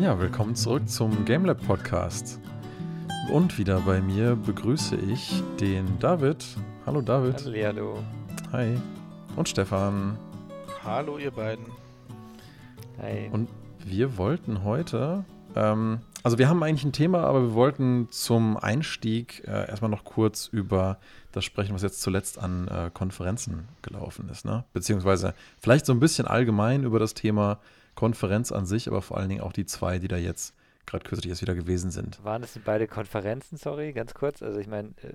Ja, willkommen zurück zum GameLab Podcast. Und wieder bei mir begrüße ich den David. Hallo David. Hallo. Hi. Und Stefan. Hallo ihr beiden. Hi. Und wir wollten heute, ähm, also wir haben eigentlich ein Thema, aber wir wollten zum Einstieg äh, erstmal noch kurz über das sprechen, was jetzt zuletzt an äh, Konferenzen gelaufen ist. Ne? Beziehungsweise vielleicht so ein bisschen allgemein über das Thema Konferenz an sich, aber vor allen Dingen auch die zwei, die da jetzt gerade kürzlich erst wieder gewesen sind. Waren es beide Konferenzen, sorry, ganz kurz? Also ich meine, äh,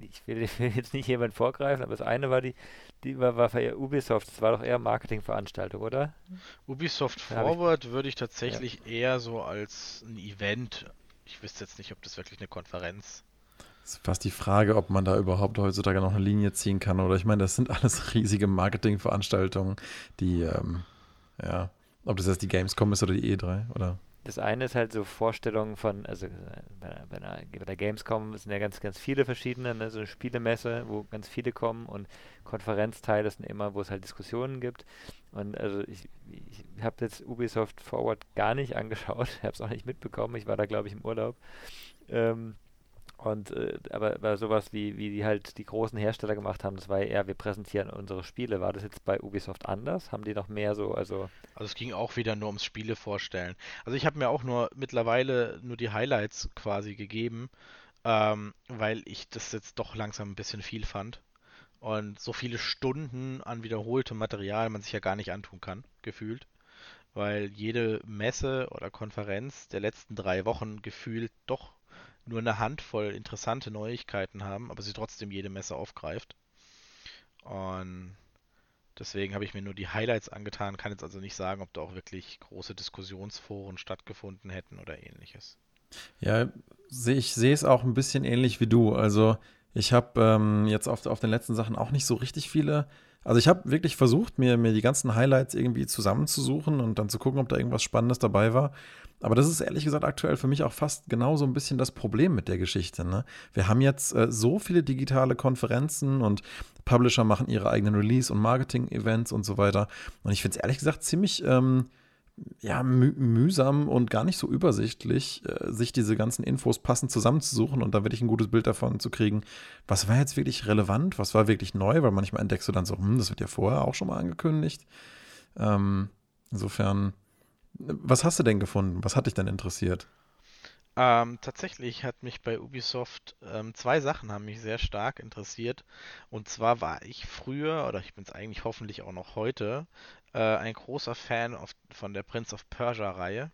ich, will, ich will, jetzt nicht jemand vorgreifen, aber das eine war die, die war, war für Ubisoft, das war doch eher Marketingveranstaltung, oder? Ubisoft Forward ich, würde ich tatsächlich ja. eher so als ein Event, ich wüsste jetzt nicht, ob das wirklich eine Konferenz ist fast die Frage, ob man da überhaupt heutzutage noch eine Linie ziehen kann. Oder ich meine, das sind alles riesige Marketingveranstaltungen, die ähm, ja, ob das jetzt die Gamescom ist oder die E3, oder? Das eine ist halt so Vorstellungen von, also bei, bei, einer, bei der Gamescom sind ja ganz, ganz viele verschiedene, ne, so eine Spielemesse, wo ganz viele kommen und Konferenzteile sind immer, wo es halt Diskussionen gibt. Und also ich, ich habe jetzt Ubisoft Forward gar nicht angeschaut, habe es auch nicht mitbekommen, ich war da glaube ich im Urlaub. Ähm, und äh, aber, aber sowas wie, wie die halt die großen Hersteller gemacht haben, das war ja eher, wir präsentieren unsere Spiele. War das jetzt bei Ubisoft anders? Haben die noch mehr so, also. Also es ging auch wieder nur ums Spiele vorstellen. Also ich habe mir auch nur mittlerweile nur die Highlights quasi gegeben, ähm, weil ich das jetzt doch langsam ein bisschen viel fand. Und so viele Stunden an wiederholtem Material man sich ja gar nicht antun kann, gefühlt. Weil jede Messe oder Konferenz der letzten drei Wochen gefühlt doch nur eine Handvoll interessante Neuigkeiten haben, aber sie trotzdem jede Messe aufgreift. Und deswegen habe ich mir nur die Highlights angetan, kann jetzt also nicht sagen, ob da auch wirklich große Diskussionsforen stattgefunden hätten oder ähnliches. Ja, ich sehe es auch ein bisschen ähnlich wie du. Also ich habe ähm, jetzt auf, auf den letzten Sachen auch nicht so richtig viele also ich habe wirklich versucht, mir, mir die ganzen Highlights irgendwie zusammenzusuchen und dann zu gucken, ob da irgendwas Spannendes dabei war. Aber das ist ehrlich gesagt aktuell für mich auch fast genau so ein bisschen das Problem mit der Geschichte. Ne? Wir haben jetzt äh, so viele digitale Konferenzen und Publisher machen ihre eigenen Release- und Marketing-Events und so weiter. Und ich finde es ehrlich gesagt ziemlich ähm, ja, mü mühsam und gar nicht so übersichtlich, äh, sich diese ganzen Infos passend zusammenzusuchen und da wirklich ein gutes Bild davon zu kriegen, was war jetzt wirklich relevant, was war wirklich neu, weil manchmal entdeckst du dann so, hm, das wird ja vorher auch schon mal angekündigt. Ähm, insofern, was hast du denn gefunden? Was hat dich denn interessiert? Ähm, tatsächlich hat mich bei Ubisoft ähm, zwei Sachen haben mich sehr stark interessiert. Und zwar war ich früher, oder ich bin es eigentlich hoffentlich auch noch heute, äh, ein großer Fan of, von der Prince of Persia-Reihe.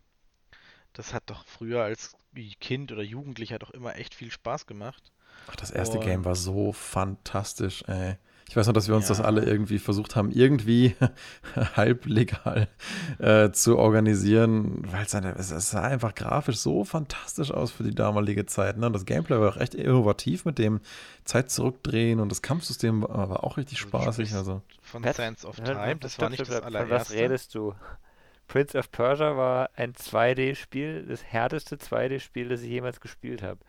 Das hat doch früher als Kind oder Jugendlicher doch immer echt viel Spaß gemacht. Ach, das erste Und Game war so fantastisch, ey. Ich weiß noch, dass wir uns ja. das alle irgendwie versucht haben, irgendwie halblegal äh, zu organisieren, weil es, es sah einfach grafisch so fantastisch aus für die damalige Zeit. Ne? Das Gameplay war auch echt innovativ mit dem Zeit zurückdrehen und das Kampfsystem war, war auch richtig also spaßig. Also. Von Pat, Sands of Time, das war nicht das allererste. Von was redest du? Prince of Persia war ein 2D-Spiel, das härteste 2D-Spiel, das ich jemals gespielt habe.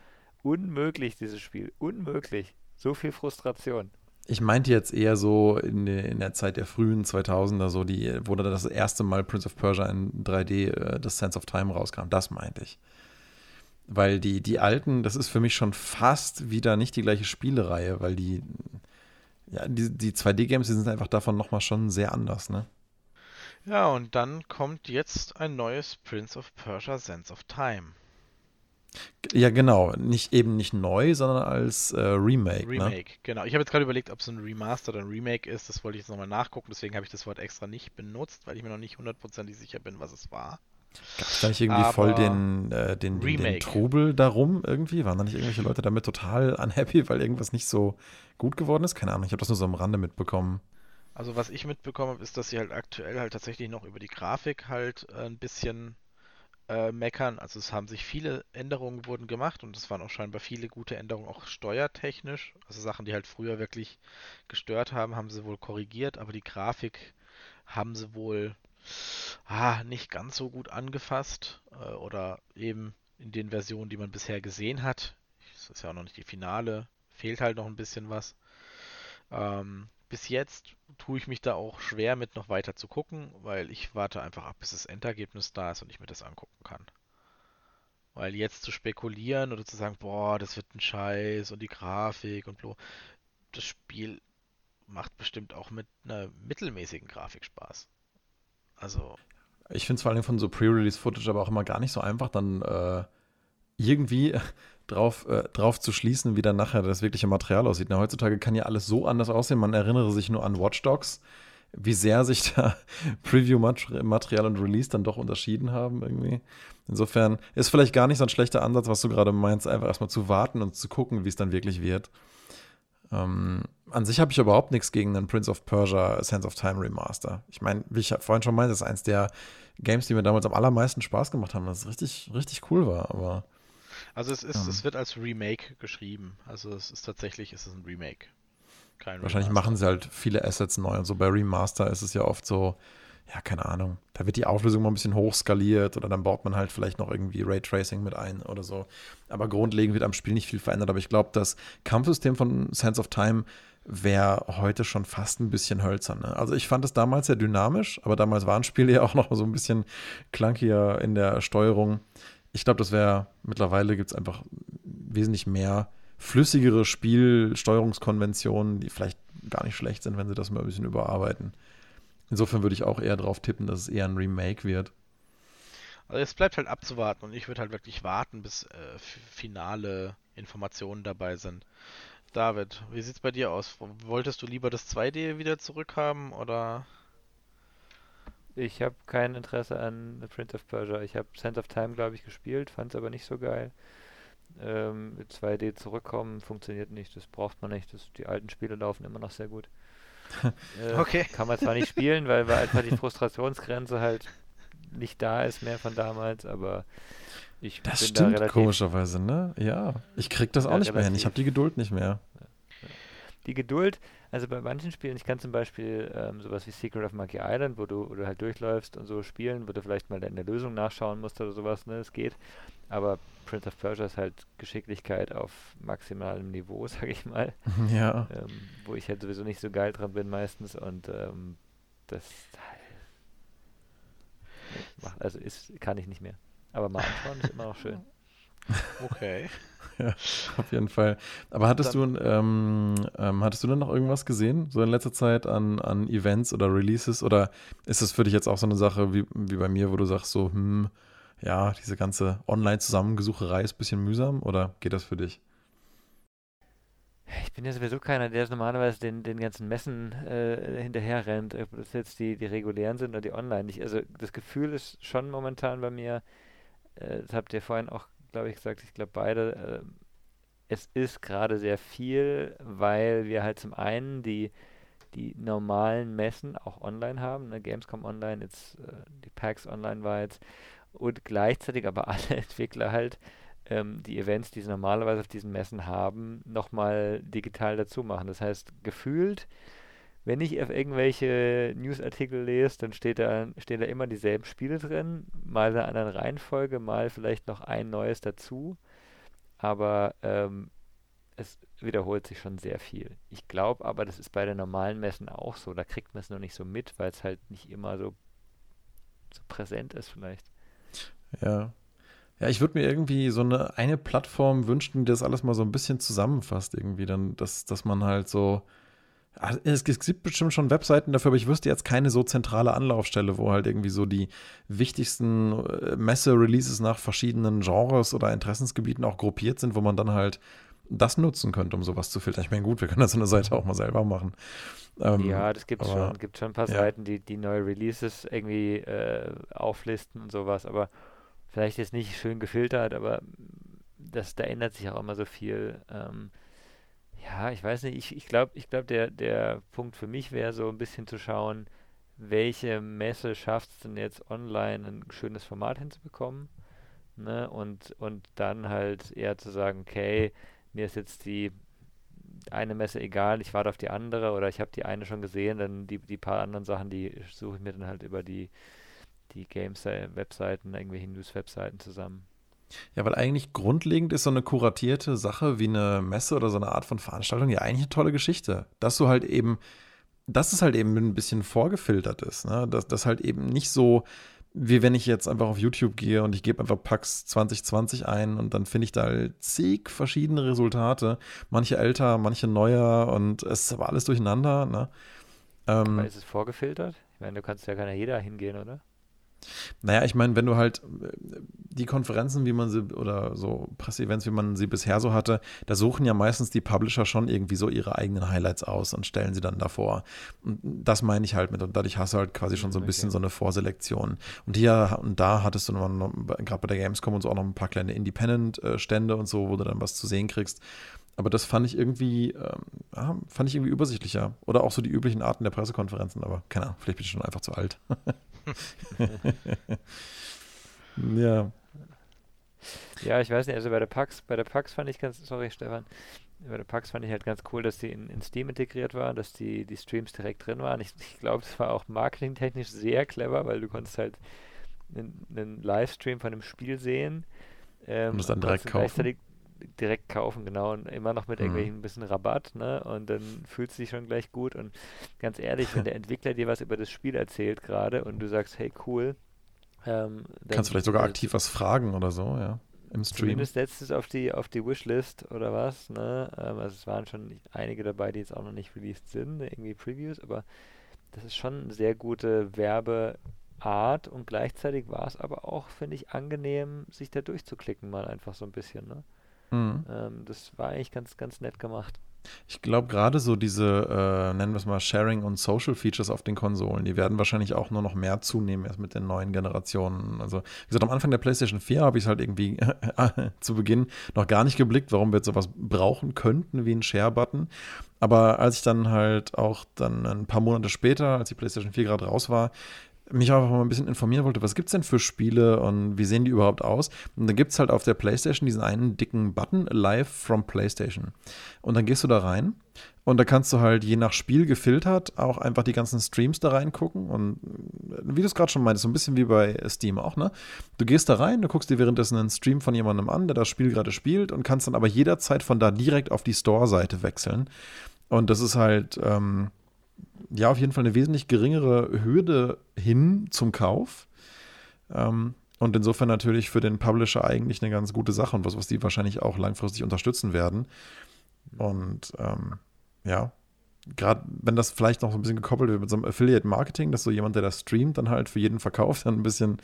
Unmöglich, dieses Spiel. Unmöglich. So viel Frustration. Ich meinte jetzt eher so in, in, der Zeit der frühen 2000er, so die, wo da das erste Mal Prince of Persia in 3D, äh, das Sense of Time rauskam. Das meinte ich. Weil die, die alten, das ist für mich schon fast wieder nicht die gleiche Spielereihe, weil die, ja, die, die 2D-Games, die sind einfach davon nochmal schon sehr anders, ne? Ja, und dann kommt jetzt ein neues Prince of Persia Sense of Time. Ja, genau. Nicht eben nicht neu, sondern als äh, Remake. Ne? Remake, ne? genau. Ich habe jetzt gerade überlegt, ob es ein Remaster oder ein Remake ist. Das wollte ich jetzt nochmal nachgucken. Deswegen habe ich das Wort extra nicht benutzt, weil ich mir noch nicht hundertprozentig sicher bin, was es war. Gab es da nicht irgendwie Aber voll den, äh, den, den, den, Trubel darum irgendwie? Waren da nicht irgendwelche Leute damit total unhappy, weil irgendwas nicht so gut geworden ist? Keine Ahnung, ich habe das nur so am Rande mitbekommen. Also was ich mitbekommen habe, ist, dass sie halt aktuell halt tatsächlich noch über die Grafik halt äh, ein bisschen äh, meckern. Also es haben sich viele Änderungen wurden gemacht und es waren auch scheinbar viele gute Änderungen, auch steuertechnisch. Also Sachen, die halt früher wirklich gestört haben, haben sie wohl korrigiert, aber die Grafik haben sie wohl ah, nicht ganz so gut angefasst äh, oder eben in den Versionen, die man bisher gesehen hat. Das ist ja auch noch nicht die Finale, fehlt halt noch ein bisschen was. Ähm, bis jetzt tue ich mich da auch schwer mit noch weiter zu gucken, weil ich warte einfach ab, bis das Endergebnis da ist und ich mir das angucken kann. Weil jetzt zu spekulieren oder zu sagen, boah, das wird ein Scheiß und die Grafik und blo, das Spiel macht bestimmt auch mit einer mittelmäßigen Grafik Spaß. Also. Ich finde es vor allem von so Pre-Release-Footage aber auch immer gar nicht so einfach, dann äh, irgendwie drauf, äh, drauf zu schließen, wie dann nachher das wirkliche Material aussieht. Na, heutzutage kann ja alles so anders aussehen. Man erinnere sich nur an Watch Dogs, wie sehr sich da Preview-Material und Release dann doch unterschieden haben irgendwie. Insofern ist vielleicht gar nicht so ein schlechter Ansatz, was du gerade meinst, einfach erstmal zu warten und zu gucken, wie es dann wirklich wird. Ähm, an sich habe ich überhaupt nichts gegen den Prince of Persia Sense of Time Remaster. Ich meine, wie ich vorhin schon meinte, ist eins der Games, die mir damals am allermeisten Spaß gemacht haben, das richtig, richtig cool war, aber. Also es ist, ähm, es wird als Remake geschrieben. Also es ist tatsächlich, es ist ein Remake. Kein wahrscheinlich Remaster. machen sie halt viele Assets neu und so bei Remaster ist es ja oft so, ja, keine Ahnung, da wird die Auflösung mal ein bisschen hochskaliert oder dann baut man halt vielleicht noch irgendwie Raytracing mit ein oder so. Aber grundlegend wird am Spiel nicht viel verändert. Aber ich glaube, das Kampfsystem von Sense of Time wäre heute schon fast ein bisschen hölzern. Ne? Also ich fand es damals sehr dynamisch, aber damals waren Spiele ja auch noch so ein bisschen clunkier in der Steuerung. Ich glaube, das wäre, mittlerweile gibt es einfach wesentlich mehr flüssigere Spielsteuerungskonventionen, die vielleicht gar nicht schlecht sind, wenn sie das mal ein bisschen überarbeiten. Insofern würde ich auch eher darauf tippen, dass es eher ein Remake wird. Also es bleibt halt abzuwarten und ich würde halt wirklich warten, bis äh, finale Informationen dabei sind. David, wie sieht's bei dir aus? Wolltest du lieber das 2D wieder zurückhaben oder? Ich habe kein Interesse an The Prince of Persia. Ich habe Sense of Time, glaube ich, gespielt, fand es aber nicht so geil. Ähm, mit 2D zurückkommen funktioniert nicht, das braucht man nicht. Das, die alten Spiele laufen immer noch sehr gut. äh, okay. Kann man zwar nicht spielen, weil, weil einfach die Frustrationsgrenze halt nicht da ist mehr von damals, aber ich das bin stimmt da komischerweise, ne? Ja, ich krieg das auch nicht mehr hin. Ich habe die Geduld nicht mehr. Die Geduld, also bei manchen Spielen, ich kann zum Beispiel ähm, sowas wie Secret of Monkey Island, wo du, wo du halt durchläufst und so spielen, wo du vielleicht mal in der Lösung nachschauen musst oder sowas, ne? Es geht. Aber Prince of Persia ist halt Geschicklichkeit auf maximalem Niveau, sag ich mal. Ja. Ähm, wo ich halt sowieso nicht so geil dran bin meistens und ähm, das also ist, kann ich nicht mehr. Aber mal anschauen ist immer noch schön. Okay. ja, auf jeden Fall. Aber hattest dann, du, ähm, ähm, hattest du denn noch irgendwas gesehen, so in letzter Zeit an, an Events oder Releases? Oder ist das für dich jetzt auch so eine Sache wie, wie bei mir, wo du sagst so, hm, ja, diese ganze Online-Zusammengesucherei ist ein bisschen mühsam oder geht das für dich? Ich bin ja sowieso keiner, der normalerweise den, den ganzen Messen äh, hinterher rennt, ob das jetzt die, die regulären sind oder die online. Ich, also das Gefühl ist schon momentan bei mir, äh, das habt ihr vorhin auch, glaube ich, gesagt, ich glaube beide, äh, es ist gerade sehr viel, weil wir halt zum einen die, die normalen Messen auch online haben, ne? Gamescom online, jetzt äh, die PAX online war jetzt und gleichzeitig aber alle Entwickler halt ähm, die Events, die sie normalerweise auf diesen Messen haben, nochmal digital dazu machen. Das heißt, gefühlt, wenn ich auf irgendwelche Newsartikel lese, dann steht da, stehen da immer dieselben Spiele drin, mal in einer anderen Reihenfolge, mal vielleicht noch ein neues dazu. Aber ähm, es wiederholt sich schon sehr viel. Ich glaube aber, das ist bei den normalen Messen auch so. Da kriegt man es noch nicht so mit, weil es halt nicht immer so, so präsent ist vielleicht. Ja. Ja, ich würde mir irgendwie so eine, eine Plattform wünschen, die das alles mal so ein bisschen zusammenfasst, irgendwie, dann, dass, dass man halt so. Es gibt bestimmt schon Webseiten dafür, aber ich wüsste jetzt keine so zentrale Anlaufstelle, wo halt irgendwie so die wichtigsten äh, Messe-Releases nach verschiedenen Genres oder Interessensgebieten auch gruppiert sind, wo man dann halt das nutzen könnte, um sowas zu filtern. Ich meine, gut, wir können das so eine Seite auch mal selber machen. Ähm, ja, das gibt es schon. gibt schon ein paar ja. Seiten, die, die neue Releases irgendwie äh, auflisten und sowas, aber vielleicht jetzt nicht schön gefiltert, aber das, da ändert sich auch immer so viel. Ähm, ja, ich weiß nicht, ich, ich glaube, ich glaub, der, der Punkt für mich wäre so ein bisschen zu schauen, welche Messe schafft es denn jetzt online ein schönes Format hinzubekommen. Ne? Und, und dann halt eher zu sagen, okay, mir ist jetzt die eine Messe egal, ich warte auf die andere oder ich habe die eine schon gesehen, dann die, die paar anderen Sachen, die suche ich mir dann halt über die die Games-Webseiten, irgendwelche News-Webseiten zusammen. Ja, weil eigentlich grundlegend ist so eine kuratierte Sache wie eine Messe oder so eine Art von Veranstaltung ja eigentlich eine tolle Geschichte. Dass du halt eben dass es halt eben ein bisschen vorgefiltert ist, ne? dass das halt eben nicht so wie wenn ich jetzt einfach auf YouTube gehe und ich gebe einfach PAX 2020 ein und dann finde ich da halt zig verschiedene Resultate. Manche älter, manche neuer und es ist aber alles durcheinander. Ne? Ähm, aber ist es vorgefiltert? Ich meine, du kannst ja keiner jeder hingehen, oder? Naja, ich meine, wenn du halt äh, die Konferenzen, wie man sie, oder so Presseevents, wie man sie bisher so hatte, da suchen ja meistens die Publisher schon irgendwie so ihre eigenen Highlights aus und stellen sie dann davor. Und das meine ich halt mit. Und dadurch hast du halt quasi schon so ein bisschen okay. so eine Vorselektion. Und hier und da hattest du gerade bei der Gamescom und so auch noch ein paar kleine Independent-Stände und so, wo du dann was zu sehen kriegst. Aber das fand ich irgendwie, ähm, fand ich irgendwie übersichtlicher. Oder auch so die üblichen Arten der Pressekonferenzen, aber keine Ahnung, vielleicht bin ich schon einfach zu alt. ja. Ja, ich weiß nicht, also bei der PAX, bei der PAX fand ich ganz, sorry Stefan, bei der PAX fand ich halt ganz cool, dass die in, in Steam integriert war, dass die, die Streams direkt drin waren. Ich, ich glaube, es war auch marketingtechnisch sehr clever, weil du konntest halt einen, einen Livestream von einem Spiel sehen. Ähm, und das dann direkt kaufen direkt kaufen, genau, und immer noch mit mhm. irgendwelchen ein bisschen Rabatt, ne? Und dann fühlt es sich schon gleich gut. Und ganz ehrlich, wenn der Entwickler dir was über das Spiel erzählt gerade und du sagst, hey cool, ähm, Kannst du vielleicht sogar aktiv was fragen oder so, ja. Im Stream. Zumindest setzt es auf die, auf die Wishlist oder was, ne? Ähm, also es waren schon einige dabei, die jetzt auch noch nicht released sind, irgendwie Previews, aber das ist schon eine sehr gute Werbeart und gleichzeitig war es aber auch, finde ich, angenehm, sich da durchzuklicken, mal einfach so ein bisschen, ne? Mhm. Ähm, das war eigentlich ganz, ganz nett gemacht. Ich glaube, gerade so diese, äh, nennen wir es mal, Sharing- und Social-Features auf den Konsolen, die werden wahrscheinlich auch nur noch mehr zunehmen erst mit den neuen Generationen. Also, wie gesagt, am Anfang der PlayStation 4 habe ich es halt irgendwie zu Beginn noch gar nicht geblickt, warum wir jetzt sowas brauchen könnten wie einen Share-Button. Aber als ich dann halt auch dann ein paar Monate später, als die PlayStation 4 gerade raus war, mich einfach mal ein bisschen informieren wollte, was gibt es denn für Spiele und wie sehen die überhaupt aus? Und dann gibt es halt auf der PlayStation diesen einen dicken Button, Live from PlayStation. Und dann gehst du da rein und da kannst du halt je nach Spiel gefiltert auch einfach die ganzen Streams da reingucken. Und wie du es gerade schon meintest, so ein bisschen wie bei Steam auch, ne? Du gehst da rein, du guckst dir währenddessen einen Stream von jemandem an, der das Spiel gerade spielt und kannst dann aber jederzeit von da direkt auf die Store-Seite wechseln. Und das ist halt. Ähm, ja auf jeden Fall eine wesentlich geringere Hürde hin zum Kauf. Ähm, und insofern natürlich für den Publisher eigentlich eine ganz gute Sache und was, was die wahrscheinlich auch langfristig unterstützen werden. Und ähm, ja, gerade wenn das vielleicht noch so ein bisschen gekoppelt wird mit so einem Affiliate-Marketing, dass so jemand, der das streamt, dann halt für jeden Verkauf dann ein bisschen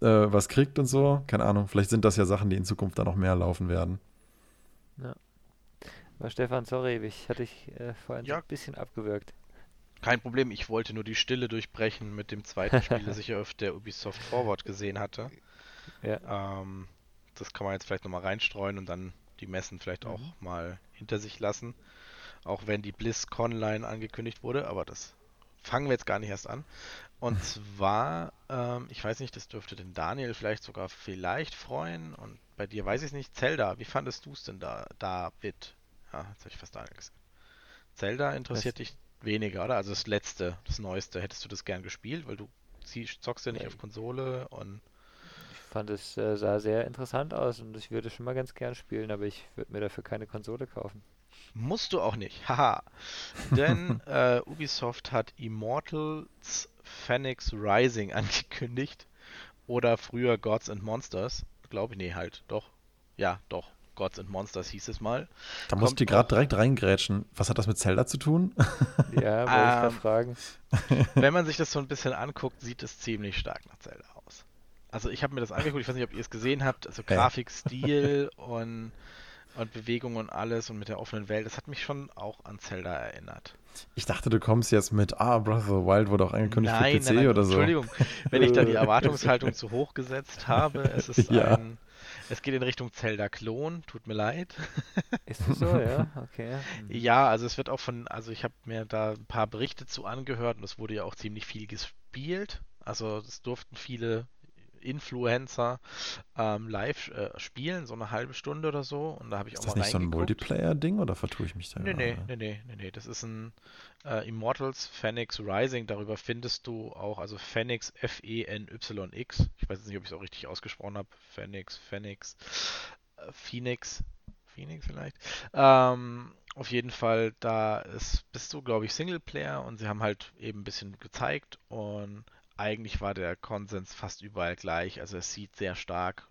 äh, was kriegt und so. Keine Ahnung, vielleicht sind das ja Sachen, die in Zukunft dann noch mehr laufen werden. Ja. Aber Stefan, sorry, ich hatte dich äh, vorhin ja. ein bisschen abgewürgt. Kein Problem, ich wollte nur die Stille durchbrechen mit dem zweiten Spiel, das ich auf der Ubisoft Forward gesehen hatte. Ja. Ähm, das kann man jetzt vielleicht nochmal reinstreuen und dann die Messen vielleicht mhm. auch mal hinter sich lassen. Auch wenn die BlizzConline angekündigt wurde, aber das fangen wir jetzt gar nicht erst an. Und zwar, ähm, ich weiß nicht, das dürfte den Daniel vielleicht sogar vielleicht freuen und bei dir weiß ich es nicht. Zelda, wie fandest du es denn da, David? Ja, jetzt habe ich fast Daniel gesagt. Zelda interessiert Was? dich weniger, oder? Also das letzte, das neueste, hättest du das gern gespielt, weil du zockst ja nicht auf Konsole und. Ich fand es äh, sah sehr interessant aus und ich würde schon mal ganz gern spielen, aber ich würde mir dafür keine Konsole kaufen. Musst du auch nicht, haha. Denn äh, Ubisoft hat Immortals Phoenix Rising angekündigt. Oder früher Gods and Monsters. Glaube ich, nee, halt, doch. Ja, doch. Gods and Monsters hieß es mal. Da musst du gerade direkt reingrätschen. Was hat das mit Zelda zu tun? Ja, wollte ähm, ich fragen. Wenn man sich das so ein bisschen anguckt, sieht es ziemlich stark nach Zelda aus. Also ich habe mir das angeguckt, ich weiß nicht, ob ihr es gesehen habt, also Grafikstil und, und Bewegung und alles und mit der offenen Welt, das hat mich schon auch an Zelda erinnert. Ich dachte, du kommst jetzt mit, ah, Breath of the Wild wurde auch angekündigt nein, für PC nein, nein, oder so. Entschuldigung, wenn ich da die Erwartungshaltung zu hoch gesetzt habe, es ist ja. ein es geht in Richtung Zelda-Klon, tut mir leid. Ist das so, ja? Okay. Mhm. Ja, also es wird auch von, also ich habe mir da ein paar Berichte zu angehört und es wurde ja auch ziemlich viel gespielt. Also es durften viele Influencer ähm, live äh, spielen, so eine halbe Stunde oder so. Und da habe ich ist auch mal Ist das nicht so ein Multiplayer-Ding oder vertue ich mich da? Nee, nee, nee, nee, nee, nee. Das ist ein äh, Immortals Phoenix Rising. Darüber findest du auch, also Phoenix F-E-N-Y-X. Ich weiß jetzt nicht, ob ich es auch richtig ausgesprochen habe. Phoenix, Phoenix, äh, Phoenix. Phoenix vielleicht. Ähm, auf jeden Fall, da ist, bist du, glaube ich, Singleplayer und sie haben halt eben ein bisschen gezeigt und eigentlich war der Konsens fast überall gleich. Also es sieht sehr stark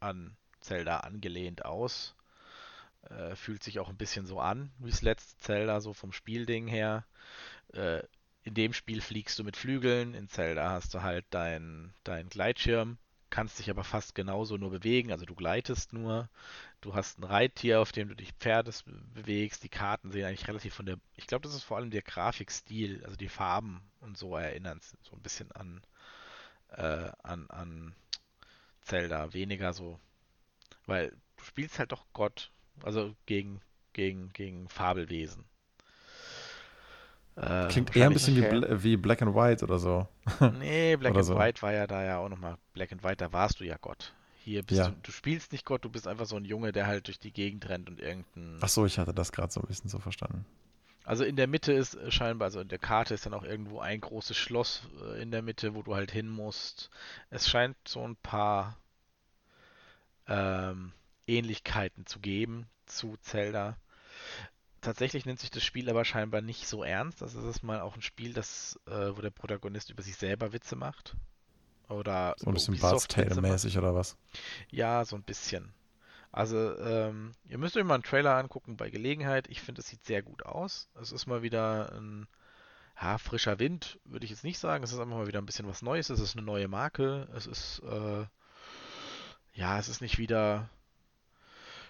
an Zelda angelehnt aus. Äh, fühlt sich auch ein bisschen so an wie das letzte Zelda, so vom Spielding her. Äh, in dem Spiel fliegst du mit Flügeln, in Zelda hast du halt deinen dein Gleitschirm, kannst dich aber fast genauso nur bewegen, also du gleitest nur. Du hast ein Reittier, auf dem du dich Pferdes bewegst. Die Karten sehen eigentlich relativ von der, ich glaube, das ist vor allem der Grafikstil, also die Farben und so erinnern so ein bisschen an, äh, an, an Zelda. Weniger so, weil du spielst halt doch Gott, also gegen, gegen, gegen Fabelwesen. Äh, Klingt eher ein bisschen wie, Bla wie, Black and White oder so. Nee, Black and so. White war ja da ja auch nochmal. Black and White, da warst du ja Gott. Hier bist ja. du, du spielst nicht Gott, du bist einfach so ein Junge, der halt durch die Gegend rennt und irgendein. Ach so, ich hatte das gerade so ein bisschen so verstanden. Also in der Mitte ist scheinbar, also in der Karte ist dann auch irgendwo ein großes Schloss äh, in der Mitte, wo du halt hin musst. Es scheint so ein paar ähm, Ähnlichkeiten zu geben zu Zelda. Tatsächlich nimmt sich das Spiel aber scheinbar nicht so ernst. Also es ist mal auch ein Spiel, das, äh, wo der Protagonist über sich selber Witze macht. Oder so ein bisschen Bart's Tale-mäßig oder was? Ja, so ein bisschen. Also, ähm, ihr müsst euch mal einen Trailer angucken bei Gelegenheit. Ich finde, es sieht sehr gut aus. Es ist mal wieder ein ja, frischer Wind, würde ich jetzt nicht sagen. Es ist einfach mal wieder ein bisschen was Neues. Es ist eine neue Marke. Es ist, äh, ja, es ist nicht wieder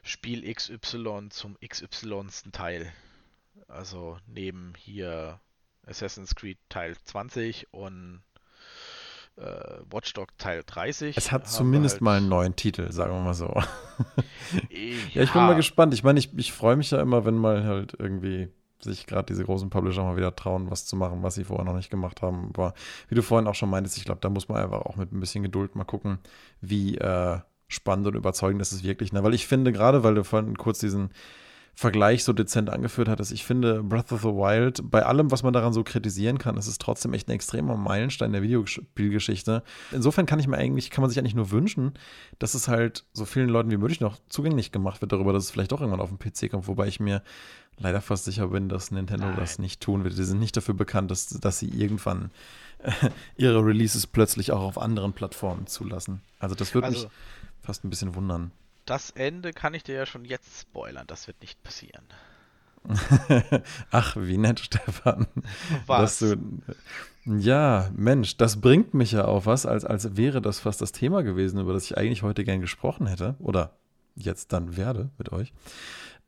Spiel XY zum XY. Teil. Also neben hier Assassin's Creed Teil 20 und äh, Watchdog Teil 30. Es hat zumindest halt mal einen neuen Titel, sagen wir mal so. ja, ja, ich bin mal gespannt. Ich meine, ich, ich freue mich ja immer, wenn mal halt irgendwie sich gerade diese großen Publisher mal wieder trauen, was zu machen, was sie vorher noch nicht gemacht haben. Aber wie du vorhin auch schon meintest, ich glaube, da muss man einfach auch mit ein bisschen Geduld mal gucken, wie äh, spannend und überzeugend ist es wirklich. Ne? Weil ich finde, gerade weil du vorhin kurz diesen Vergleich so dezent angeführt hattest, ich finde Breath of the Wild, bei allem, was man daran so kritisieren kann, ist es trotzdem echt ein extremer Meilenstein der Videospielgeschichte. Insofern kann ich mir eigentlich, kann man sich eigentlich nur wünschen, dass es halt so vielen Leuten wie möglich noch zugänglich gemacht wird darüber, dass es vielleicht doch irgendwann auf dem PC kommt, wobei ich mir leider fast sicher bin, dass Nintendo Nein. das nicht tun wird. Die sind nicht dafür bekannt, dass, dass sie irgendwann ihre Releases plötzlich auch auf anderen Plattformen zulassen. Also das würde also, mich fast ein bisschen wundern. Das Ende kann ich dir ja schon jetzt spoilern, das wird nicht passieren. Ach, wie nett, Stefan. Was? Du, ja, Mensch, das bringt mich ja auf was, als, als wäre das fast das Thema gewesen, über das ich eigentlich heute gern gesprochen hätte. Oder jetzt dann werde mit euch.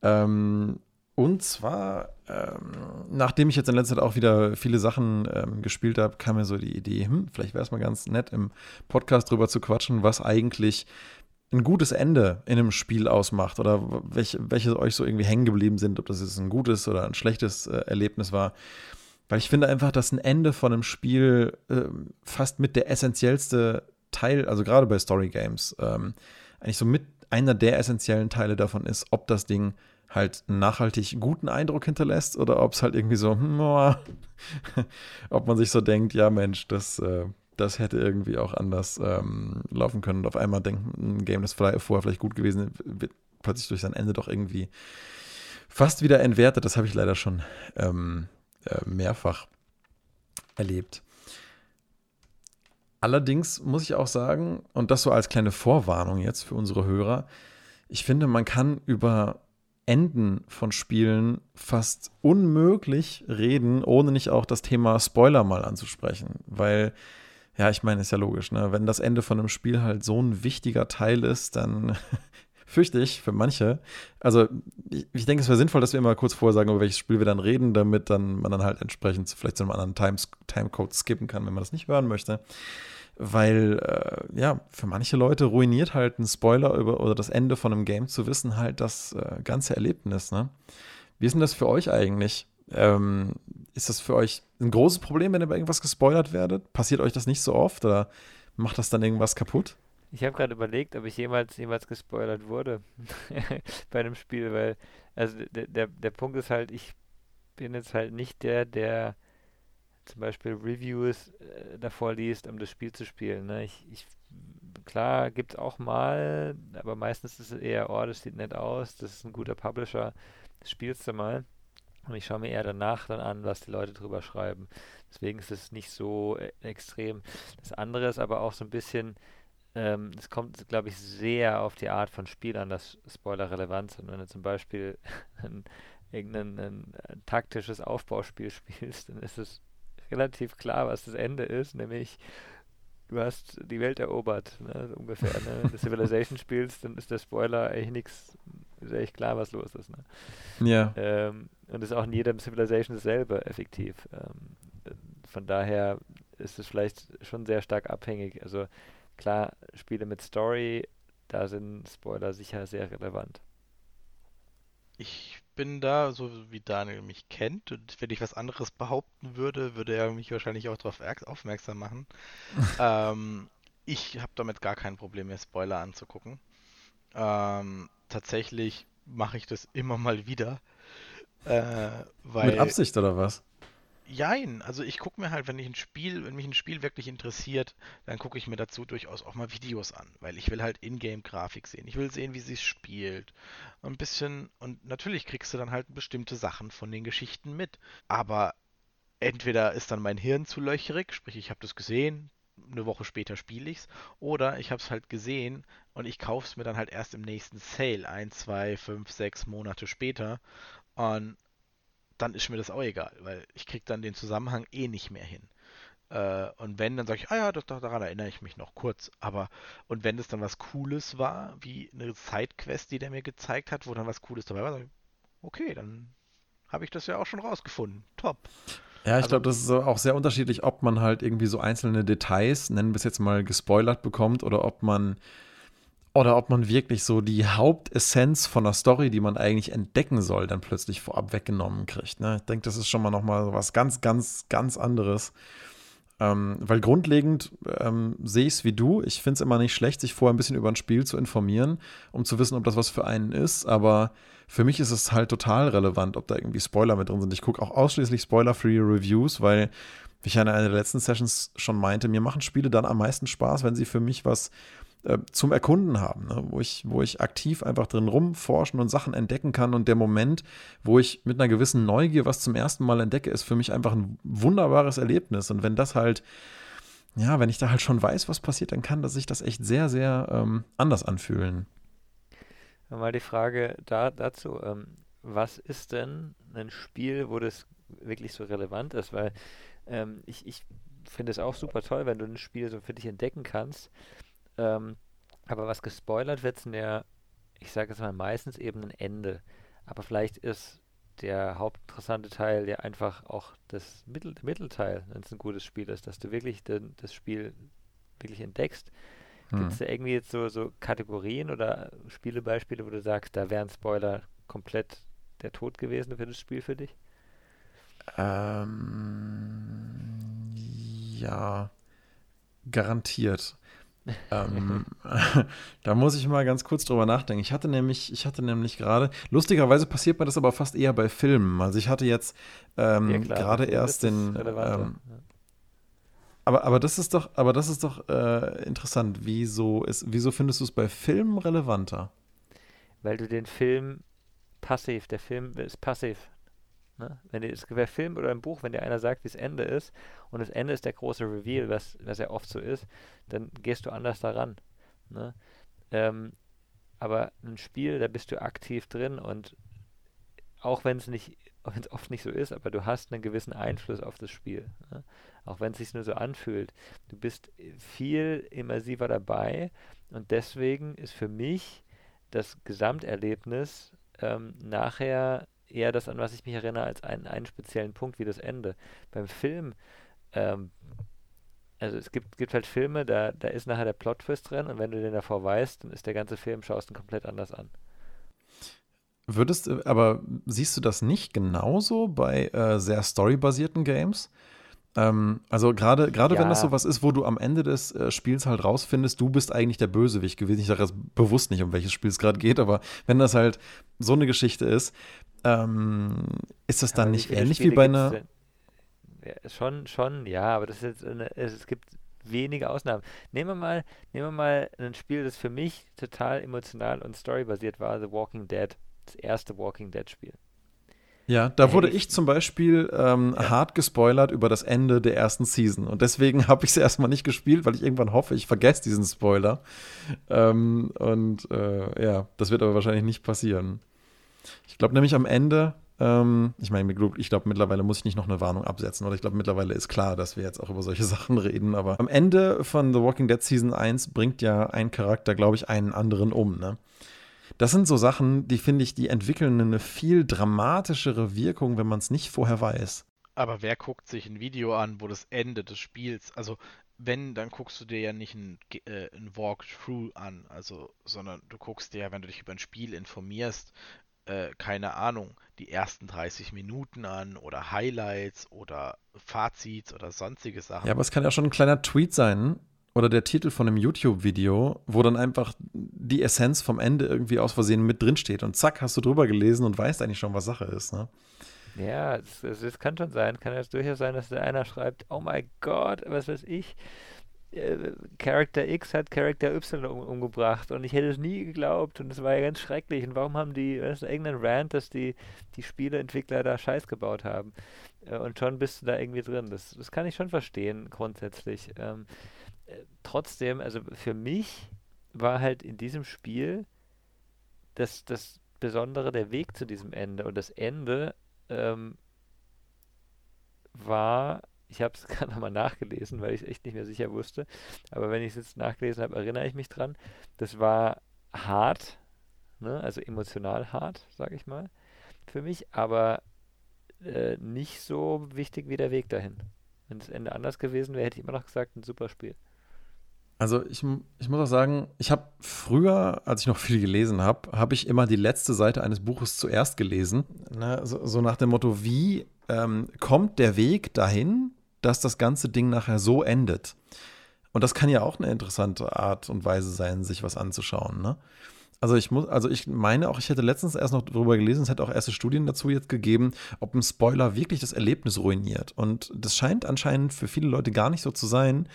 Ähm, und zwar, ähm, nachdem ich jetzt in letzter Zeit auch wieder viele Sachen ähm, gespielt habe, kam mir so die Idee, hm, vielleicht wäre es mal ganz nett, im Podcast drüber zu quatschen, was eigentlich ein gutes Ende in einem Spiel ausmacht oder welche, welche euch so irgendwie hängen geblieben sind, ob das jetzt ein gutes oder ein schlechtes äh, Erlebnis war. Weil ich finde einfach, dass ein Ende von einem Spiel äh, fast mit der essentiellste Teil, also gerade bei Story Games, ähm, eigentlich so mit einer der essentiellen Teile davon ist, ob das Ding halt nachhaltig guten Eindruck hinterlässt oder ob es halt irgendwie so, hm, ob man sich so denkt, ja Mensch, das, äh, das hätte irgendwie auch anders ähm, laufen können. Und auf einmal denkt ein Game, das vorher vielleicht gut gewesen wird plötzlich durch sein Ende doch irgendwie fast wieder entwertet. Das habe ich leider schon ähm, äh, mehrfach erlebt. Allerdings muss ich auch sagen, und das so als kleine Vorwarnung jetzt für unsere Hörer, ich finde, man kann über Enden von Spielen fast unmöglich reden, ohne nicht auch das Thema Spoiler mal anzusprechen. Weil ja, ich meine, ist ja logisch, ne? Wenn das Ende von einem Spiel halt so ein wichtiger Teil ist, dann fürchte ich für manche. Also, ich, ich denke, es wäre sinnvoll, dass wir immer kurz vorher sagen, über welches Spiel wir dann reden, damit dann man dann halt entsprechend vielleicht zu einem anderen Times, Timecode skippen kann, wenn man das nicht hören möchte. Weil, äh, ja, für manche Leute ruiniert halt ein Spoiler über oder das Ende von einem Game zu wissen halt das äh, ganze Erlebnis, ne? Wie ist denn das für euch eigentlich? Ähm, ist das für euch ein großes Problem, wenn ihr bei irgendwas gespoilert werdet? Passiert euch das nicht so oft oder macht das dann irgendwas kaputt? Ich habe gerade überlegt, ob ich jemals jemals gespoilert wurde bei einem Spiel, weil also der, der, der Punkt ist halt, ich bin jetzt halt nicht der, der zum Beispiel Reviews äh, davor liest, um das Spiel zu spielen. Ne? Ich, ich, klar, gibt es auch mal, aber meistens ist es eher, oh, das sieht nett aus, das ist ein guter Publisher das spielst du mal und ich schaue mir eher danach dann an, was die Leute drüber schreiben. Deswegen ist es nicht so äh, extrem. Das andere ist aber auch so ein bisschen, ähm, es kommt, glaube ich, sehr auf die Art von Spiel an, dass Spoiler relevant sind. Wenn du zum Beispiel ein, irgendein ein, ein taktisches Aufbauspiel spielst, dann ist es relativ klar, was das Ende ist, nämlich du hast die Welt erobert, ne, so ungefähr. Ne? Wenn du Civilization spielst, dann ist der Spoiler eigentlich nichts, ist echt klar, was los ist. Ne? Ja. Ähm, und ist auch in jedem Civilization dasselbe effektiv. Ähm, von daher ist es vielleicht schon sehr stark abhängig. Also klar, Spiele mit Story, da sind Spoiler sicher sehr relevant. Ich bin da, so wie Daniel mich kennt, und wenn ich was anderes behaupten würde, würde er mich wahrscheinlich auch darauf aufmerksam machen. ähm, ich habe damit gar kein Problem, mir Spoiler anzugucken. Ähm, tatsächlich mache ich das immer mal wieder. Äh, weil, Mit Absicht oder was? Jein, also ich gucke mir halt, wenn ich ein Spiel, wenn mich ein Spiel wirklich interessiert, dann gucke ich mir dazu durchaus auch mal Videos an, weil ich will halt Ingame-Grafik sehen. Ich will sehen, wie sie es spielt. Ein bisschen, und natürlich kriegst du dann halt bestimmte Sachen von den Geschichten mit. Aber entweder ist dann mein Hirn zu löcherig, sprich ich habe das gesehen, eine Woche später spiele ich's, oder ich habe es halt gesehen und ich kaufe es mir dann halt erst im nächsten Sale, ein, zwei, fünf, sechs Monate später. Und dann ist mir das auch egal, weil ich kriege dann den Zusammenhang eh nicht mehr hin. Äh, und wenn, dann sage ich, ah ja, das, daran erinnere ich mich noch kurz. Aber, und wenn es dann was Cooles war, wie eine Sidequest, die der mir gezeigt hat, wo dann was Cooles dabei war, sage ich, okay, dann habe ich das ja auch schon rausgefunden. Top. Ja, ich also, glaube, das ist auch sehr unterschiedlich, ob man halt irgendwie so einzelne Details, nennen wir es jetzt mal, gespoilert bekommt oder ob man oder ob man wirklich so die Hauptessenz von der Story, die man eigentlich entdecken soll, dann plötzlich vorab weggenommen kriegt. Ne? Ich denke, das ist schon mal nochmal was ganz, ganz, ganz anderes. Ähm, weil grundlegend ähm, sehe ich es wie du. Ich finde es immer nicht schlecht, sich vorher ein bisschen über ein Spiel zu informieren, um zu wissen, ob das was für einen ist. Aber für mich ist es halt total relevant, ob da irgendwie Spoiler mit drin sind. Ich gucke auch ausschließlich Spoiler-free Reviews, weil, wie ich in einer der letzten Sessions schon meinte, mir machen Spiele dann am meisten Spaß, wenn sie für mich was äh, zum Erkunden haben, ne? wo, ich, wo ich aktiv einfach drin rumforschen und Sachen entdecken kann. Und der Moment, wo ich mit einer gewissen Neugier was zum ersten Mal entdecke, ist für mich einfach ein wunderbares Erlebnis. Und wenn das halt, ja, wenn ich da halt schon weiß, was passiert, dann kann das sich das echt sehr, sehr ähm, anders anfühlen. Mal die Frage da, dazu, ähm, was ist denn ein Spiel, wo das wirklich so relevant ist? Weil ähm, ich, ich finde es auch super toll, wenn du ein Spiel so für dich entdecken kannst. Ähm, aber was gespoilert wird, sind ja, ich sage jetzt mal, meistens eben ein Ende. Aber vielleicht ist der hauptinteressante Teil ja einfach auch das Mittel, Mittelteil, wenn es ein gutes Spiel ist, dass du wirklich den, das Spiel wirklich entdeckst. Hm. Gibt es da irgendwie jetzt so, so Kategorien oder Spielebeispiele, wo du sagst, da wären Spoiler komplett der Tod gewesen für das Spiel für dich? Ähm, ja, garantiert ähm, da muss ich mal ganz kurz drüber nachdenken. Ich hatte nämlich, ich hatte nämlich gerade, lustigerweise passiert mir das aber fast eher bei Filmen. Also ich hatte jetzt ähm, ja, gerade erst den. Ähm, aber, aber das ist doch, aber das ist doch äh, interessant. Wieso, ist, wieso findest du es bei Filmen relevanter? Weil du den Film passiv, der Film ist passiv. Ne? Wenn es bei Film oder im Buch, wenn dir einer sagt, wie das Ende ist, und das Ende ist der große Reveal, was, was ja oft so ist, dann gehst du anders daran. Ne? Ähm, aber ein Spiel, da bist du aktiv drin und auch wenn es nicht, wenn es oft nicht so ist, aber du hast einen gewissen Einfluss auf das Spiel. Ne? Auch wenn es sich nur so anfühlt. Du bist viel immersiver dabei und deswegen ist für mich das Gesamterlebnis ähm, nachher eher das, an was ich mich erinnere, als einen, einen speziellen Punkt wie das Ende. Beim Film, ähm, also es gibt, gibt halt Filme, da, da ist nachher der Plot-Twist drin und wenn du den davor weißt, dann ist der ganze Film, schaust ihn komplett anders an. Würdest, aber siehst du das nicht genauso bei äh, sehr storybasierten Games? Ähm, also gerade gerade ja. wenn das so was ist, wo du am Ende des äh, Spiels halt rausfindest, du bist eigentlich der Bösewicht gewesen. Ich sage jetzt bewusst nicht, um welches Spiel es gerade geht, aber wenn das halt so eine Geschichte ist, ähm, ist das dann nicht ähnlich Spiele wie bei einer. Ja, schon, schon, ja, aber das ist jetzt eine, es gibt wenige Ausnahmen. Nehmen wir mal, nehmen wir mal ein Spiel, das für mich total emotional und storybasiert war, The Walking Dead. Das erste Walking Dead Spiel. Ja, da Hey, wurde ich- ich zum Beispiel ähm, Ja. hart gespoilert über das Ende der ersten Season. Und deswegen habe ich es erstmal nicht gespielt, weil ich irgendwann hoffe, ich vergesse diesen Spoiler. Ähm, und äh, ja, das wird aber wahrscheinlich nicht passieren. Ich glaube nämlich am Ende, ähm, ich meine, ich glaube mittlerweile muss ich nicht noch eine Warnung absetzen, oder ich glaube mittlerweile ist klar, dass wir jetzt auch über solche Sachen reden. Aber am Ende von The Walking Dead Season 1 bringt ja ein Charakter, glaube ich, einen anderen um, ne? Das sind so Sachen, die finde ich, die entwickeln eine viel dramatischere Wirkung, wenn man es nicht vorher weiß. Aber wer guckt sich ein Video an, wo das Ende des Spiels, also wenn, dann guckst du dir ja nicht ein, äh, ein Walkthrough an, also, sondern du guckst dir ja, wenn du dich über ein Spiel informierst, äh, keine Ahnung, die ersten 30 Minuten an oder Highlights oder Fazits oder sonstige Sachen. Ja, aber es kann ja schon ein kleiner Tweet sein oder der Titel von einem YouTube-Video, wo dann einfach die Essenz vom Ende irgendwie aus Versehen mit drin steht und zack, hast du drüber gelesen und weißt eigentlich schon, was Sache ist. Ne? Ja, es, es, es kann schon sein. Kann jetzt durchaus sein, dass da einer schreibt, oh mein Gott, was weiß ich, äh, Charakter X hat Charakter Y um, umgebracht und ich hätte es nie geglaubt und es war ja ganz schrecklich. Und warum haben die, das ist irgendein Rant, dass die, die Spieleentwickler da Scheiß gebaut haben? Äh, und schon bist du da irgendwie drin. Das, das kann ich schon verstehen, grundsätzlich. Ähm, äh, trotzdem, also für mich war halt in diesem Spiel das, das Besondere der Weg zu diesem Ende. Und das Ende ähm, war, ich habe es gerade nochmal nachgelesen, weil ich es echt nicht mehr sicher wusste, aber wenn ich es jetzt nachgelesen habe, erinnere ich mich dran, das war hart, ne? also emotional hart, sage ich mal, für mich, aber äh, nicht so wichtig wie der Weg dahin. Wenn das Ende anders gewesen wäre, hätte ich immer noch gesagt, ein super Spiel. Also ich, ich muss auch sagen, ich habe früher, als ich noch viel gelesen habe, habe ich immer die letzte Seite eines Buches zuerst gelesen. Ne? So, so nach dem Motto, wie ähm, kommt der Weg dahin, dass das ganze Ding nachher so endet? Und das kann ja auch eine interessante Art und Weise sein, sich was anzuschauen. Ne? Also ich muss, also ich meine auch, ich hätte letztens erst noch darüber gelesen, es hätte auch erste Studien dazu jetzt gegeben, ob ein Spoiler wirklich das Erlebnis ruiniert. Und das scheint anscheinend für viele Leute gar nicht so zu sein,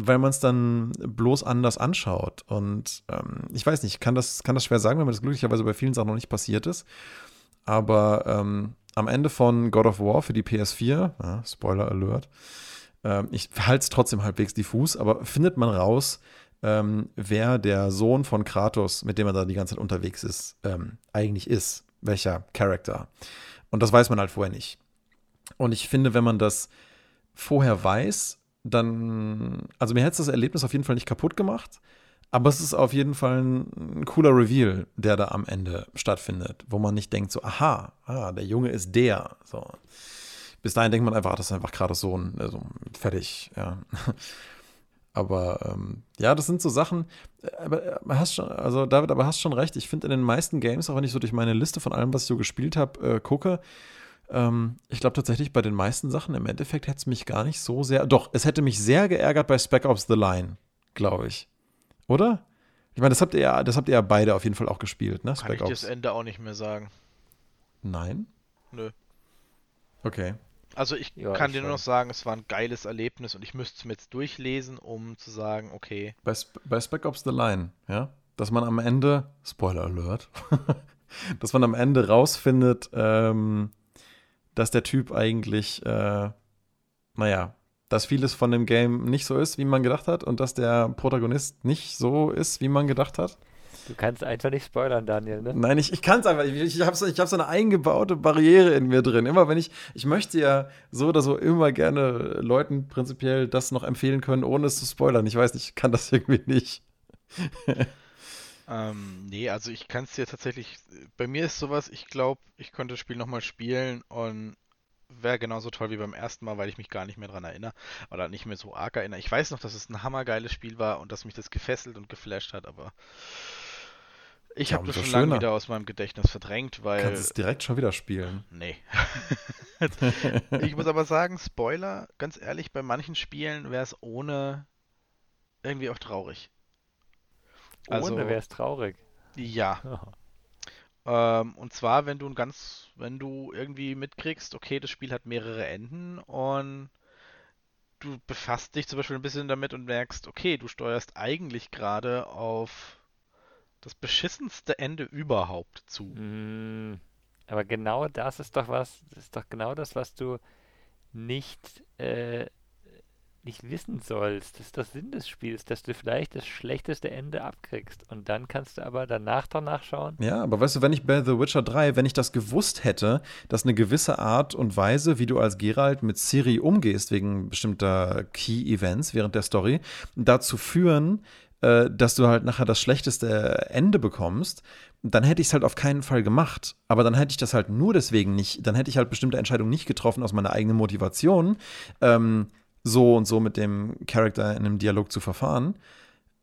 weil man es dann bloß anders anschaut. Und ähm, ich weiß nicht, kann das, kann das schwer sagen, wenn mir das glücklicherweise bei vielen Sachen noch nicht passiert ist. Aber ähm, am Ende von God of War für die PS4, ja, Spoiler Alert, ähm, ich halte es trotzdem halbwegs diffus, aber findet man raus, ähm, wer der Sohn von Kratos, mit dem er da die ganze Zeit unterwegs ist, ähm, eigentlich ist. Welcher Charakter. Und das weiß man halt vorher nicht. Und ich finde, wenn man das vorher weiß, dann, also mir hätte das Erlebnis auf jeden Fall nicht kaputt gemacht, aber es ist auf jeden Fall ein, ein, cooler Reveal, der da am Ende stattfindet, wo man nicht denkt so, aha, ah, der Junge ist der. So. Bis dahin denkt man einfach, das ist einfach Kratos Sohn, also fertig, ja. Aber ähm, ja, das sind so Sachen, aber, aber hast schon, also David, aber hast schon recht, ich finde in den meisten Games, auch wenn ich so durch meine Liste von allem, was ich so gespielt habe, äh, gucke, ähm, ich glaube tatsächlich bei den meisten Sachen im Endeffekt hätte es mich gar nicht so sehr. Doch, es hätte mich sehr geärgert bei Spec Ops The Line, glaube ich. Oder? Ich meine, das habt ihr ja, das habt ihr ja beide auf jeden Fall auch gespielt, ne? Kann Spec ich dir das Ende auch nicht mehr sagen. Nein? Nö. Okay. Also ich Ja, kann ich dir nur noch sagen, es war ein geiles Erlebnis und ich müsste es mir jetzt durchlesen, um zu sagen, okay, Bei, Sp bei Spec Ops The Line, ja, dass man am Ende, Spoiler Alert, dass man am Ende rausfindet, ähm, dass der Typ eigentlich, äh, naja, dass vieles von dem Game nicht so ist, wie man gedacht hat und dass der Protagonist nicht so ist, wie man gedacht hat. Du kannst einfach nicht spoilern, Daniel, ne? Nein, ich, ich kann es einfach. Ich, ich habe so, ich hab so eine eingebaute Barriere in mir drin. Immer wenn ich, ich möchte ja so oder so immer gerne Leuten prinzipiell das noch empfehlen können, ohne es zu spoilern. Ich weiß nicht, ich kann das irgendwie nicht. Ähm, nee, also ich kann es dir tatsächlich. Bei mir ist sowas, ich glaube, ich könnte das Spiel nochmal spielen und wäre genauso toll wie beim ersten Mal, weil ich mich gar nicht mehr dran erinnere. Oder nicht mehr so arg erinnere. Ich weiß noch, dass es ein hammergeiles Spiel war und dass mich das gefesselt und geflasht hat, aber ich Ja, habe das schon lange wieder aus meinem Gedächtnis verdrängt, weil. Kannst es direkt schon wieder spielen. Nee. Ich muss aber sagen, Spoiler, ganz ehrlich, bei manchen Spielen wäre es ohne irgendwie auch traurig. Also, Ohne wäre es traurig. ja. Ähm, und zwar, wenn du ein ganz, wenn du irgendwie mitkriegst, okay, das Spiel hat mehrere Enden und du befasst dich zum Beispiel ein bisschen damit und merkst, okay, du steuerst eigentlich gerade auf das beschissenste Ende überhaupt zu. Mm, Aber genau das ist doch was, das ist doch genau das, was du nicht, äh, nicht wissen sollst. Das ist der Sinn des Spiels, dass du vielleicht das schlechteste Ende abkriegst. Und dann kannst du aber danach doch nachschauen. Ja, aber weißt du, wenn ich bei The Witcher 3, wenn ich das gewusst hätte, dass eine gewisse Art und Weise, wie du als Geralt mit Ciri umgehst, wegen bestimmter Key-Events während der Story, dazu führen, äh, dass du halt nachher das schlechteste Ende bekommst, dann hätte ich es halt auf keinen Fall gemacht. Aber dann hätte ich das halt nur deswegen nicht, dann hätte ich halt bestimmte Entscheidungen nicht getroffen aus meiner eigenen Motivation, ähm, so und so mit dem Charakter in einem Dialog zu verfahren,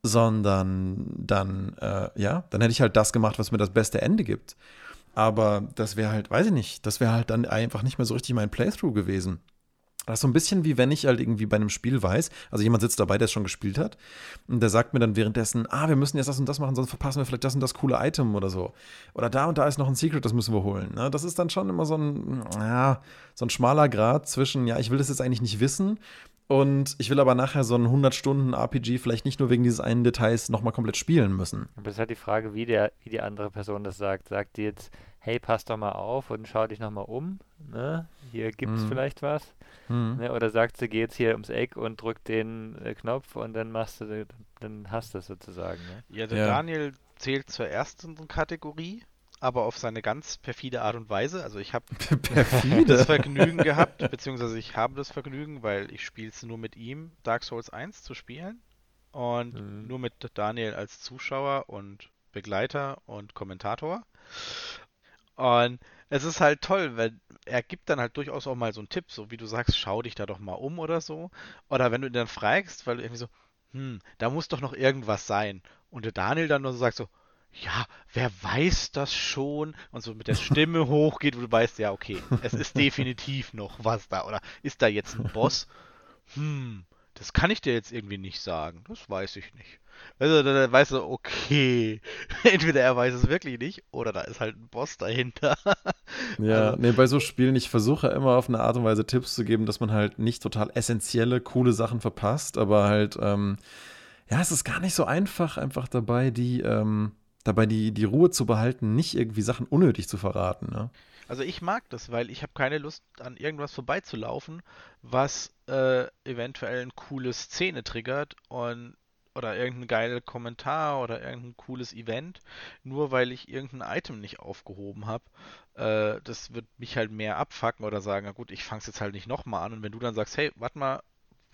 sondern dann, äh, ja, dann hätte ich halt das gemacht, was mir das beste Ende gibt. Aber das wäre halt, weiß ich nicht, das wäre halt dann einfach nicht mehr so richtig mein Playthrough gewesen. Das ist so ein bisschen wie wenn ich halt irgendwie bei einem Spiel weiß, also jemand sitzt dabei, der es schon gespielt hat, und der sagt mir dann währenddessen, ah, wir müssen jetzt das und das machen, sonst verpassen wir vielleicht das und das coole Item oder so. Oder da und da ist noch ein Secret, das müssen wir holen. Ne? Das ist dann schon immer so ein, ja, so ein schmaler Grad zwischen, ja, ich will das jetzt eigentlich nicht wissen und ich will aber nachher so ein 100 Stunden RPG vielleicht nicht nur wegen dieses einen Details nochmal komplett spielen müssen. Aber es ist halt die Frage, wie, der, wie die andere Person das sagt. Sagt die jetzt, hey, pass doch mal auf und schau dich nochmal um. Ne? Hier gibt es mhm. vielleicht was. Mhm. Ne? Oder sagt sie, geh jetzt hier ums Eck und drück den äh, Knopf und dann machst du, dann hast du es sozusagen. Ne? Ja, der ja. Daniel zählt zur ersten Kategorie aber auf seine ganz perfide Art und Weise. Also ich habe das Vergnügen gehabt, beziehungsweise ich habe das Vergnügen, weil ich spiele es nur mit ihm, Dark Souls 1 zu spielen und mhm. nur mit Daniel als Zuschauer und Begleiter und Kommentator. Und es ist halt toll, weil er gibt dann halt durchaus auch mal so einen Tipp, so wie du sagst, schau dich da doch mal um oder so. Oder wenn du ihn dann fragst, weil du irgendwie so, hm, da muss doch noch irgendwas sein. Und der Daniel dann nur so sagt so, ja, wer weiß das schon? Und so mit der Stimme hochgeht, wo du weißt, ja, okay, es ist definitiv noch was da. Oder ist da jetzt ein Boss? Hm, das kann ich dir jetzt irgendwie nicht sagen. Das weiß ich nicht. Also dann weißt du, okay, entweder er weiß es wirklich nicht oder da ist halt ein Boss dahinter. ja, also, nee, bei so Spielen, ich versuche immer auf eine Art und Weise Tipps zu geben, dass man halt nicht total essentielle, coole Sachen verpasst, aber halt, ähm, ja, es ist gar nicht so einfach, einfach dabei, die, ähm, dabei die, die Ruhe zu behalten, nicht irgendwie Sachen unnötig zu verraten. Ne? Also ich mag das, weil ich habe keine Lust, an irgendwas vorbeizulaufen, was äh, eventuell eine coole Szene triggert und oder irgendein geiler Kommentar oder irgendein cooles Event, nur weil ich irgendein Item nicht aufgehoben habe. Äh, das wird mich halt mehr abfacken oder sagen, na gut, ich fange es jetzt halt nicht nochmal an. Und wenn du dann sagst, hey, warte mal,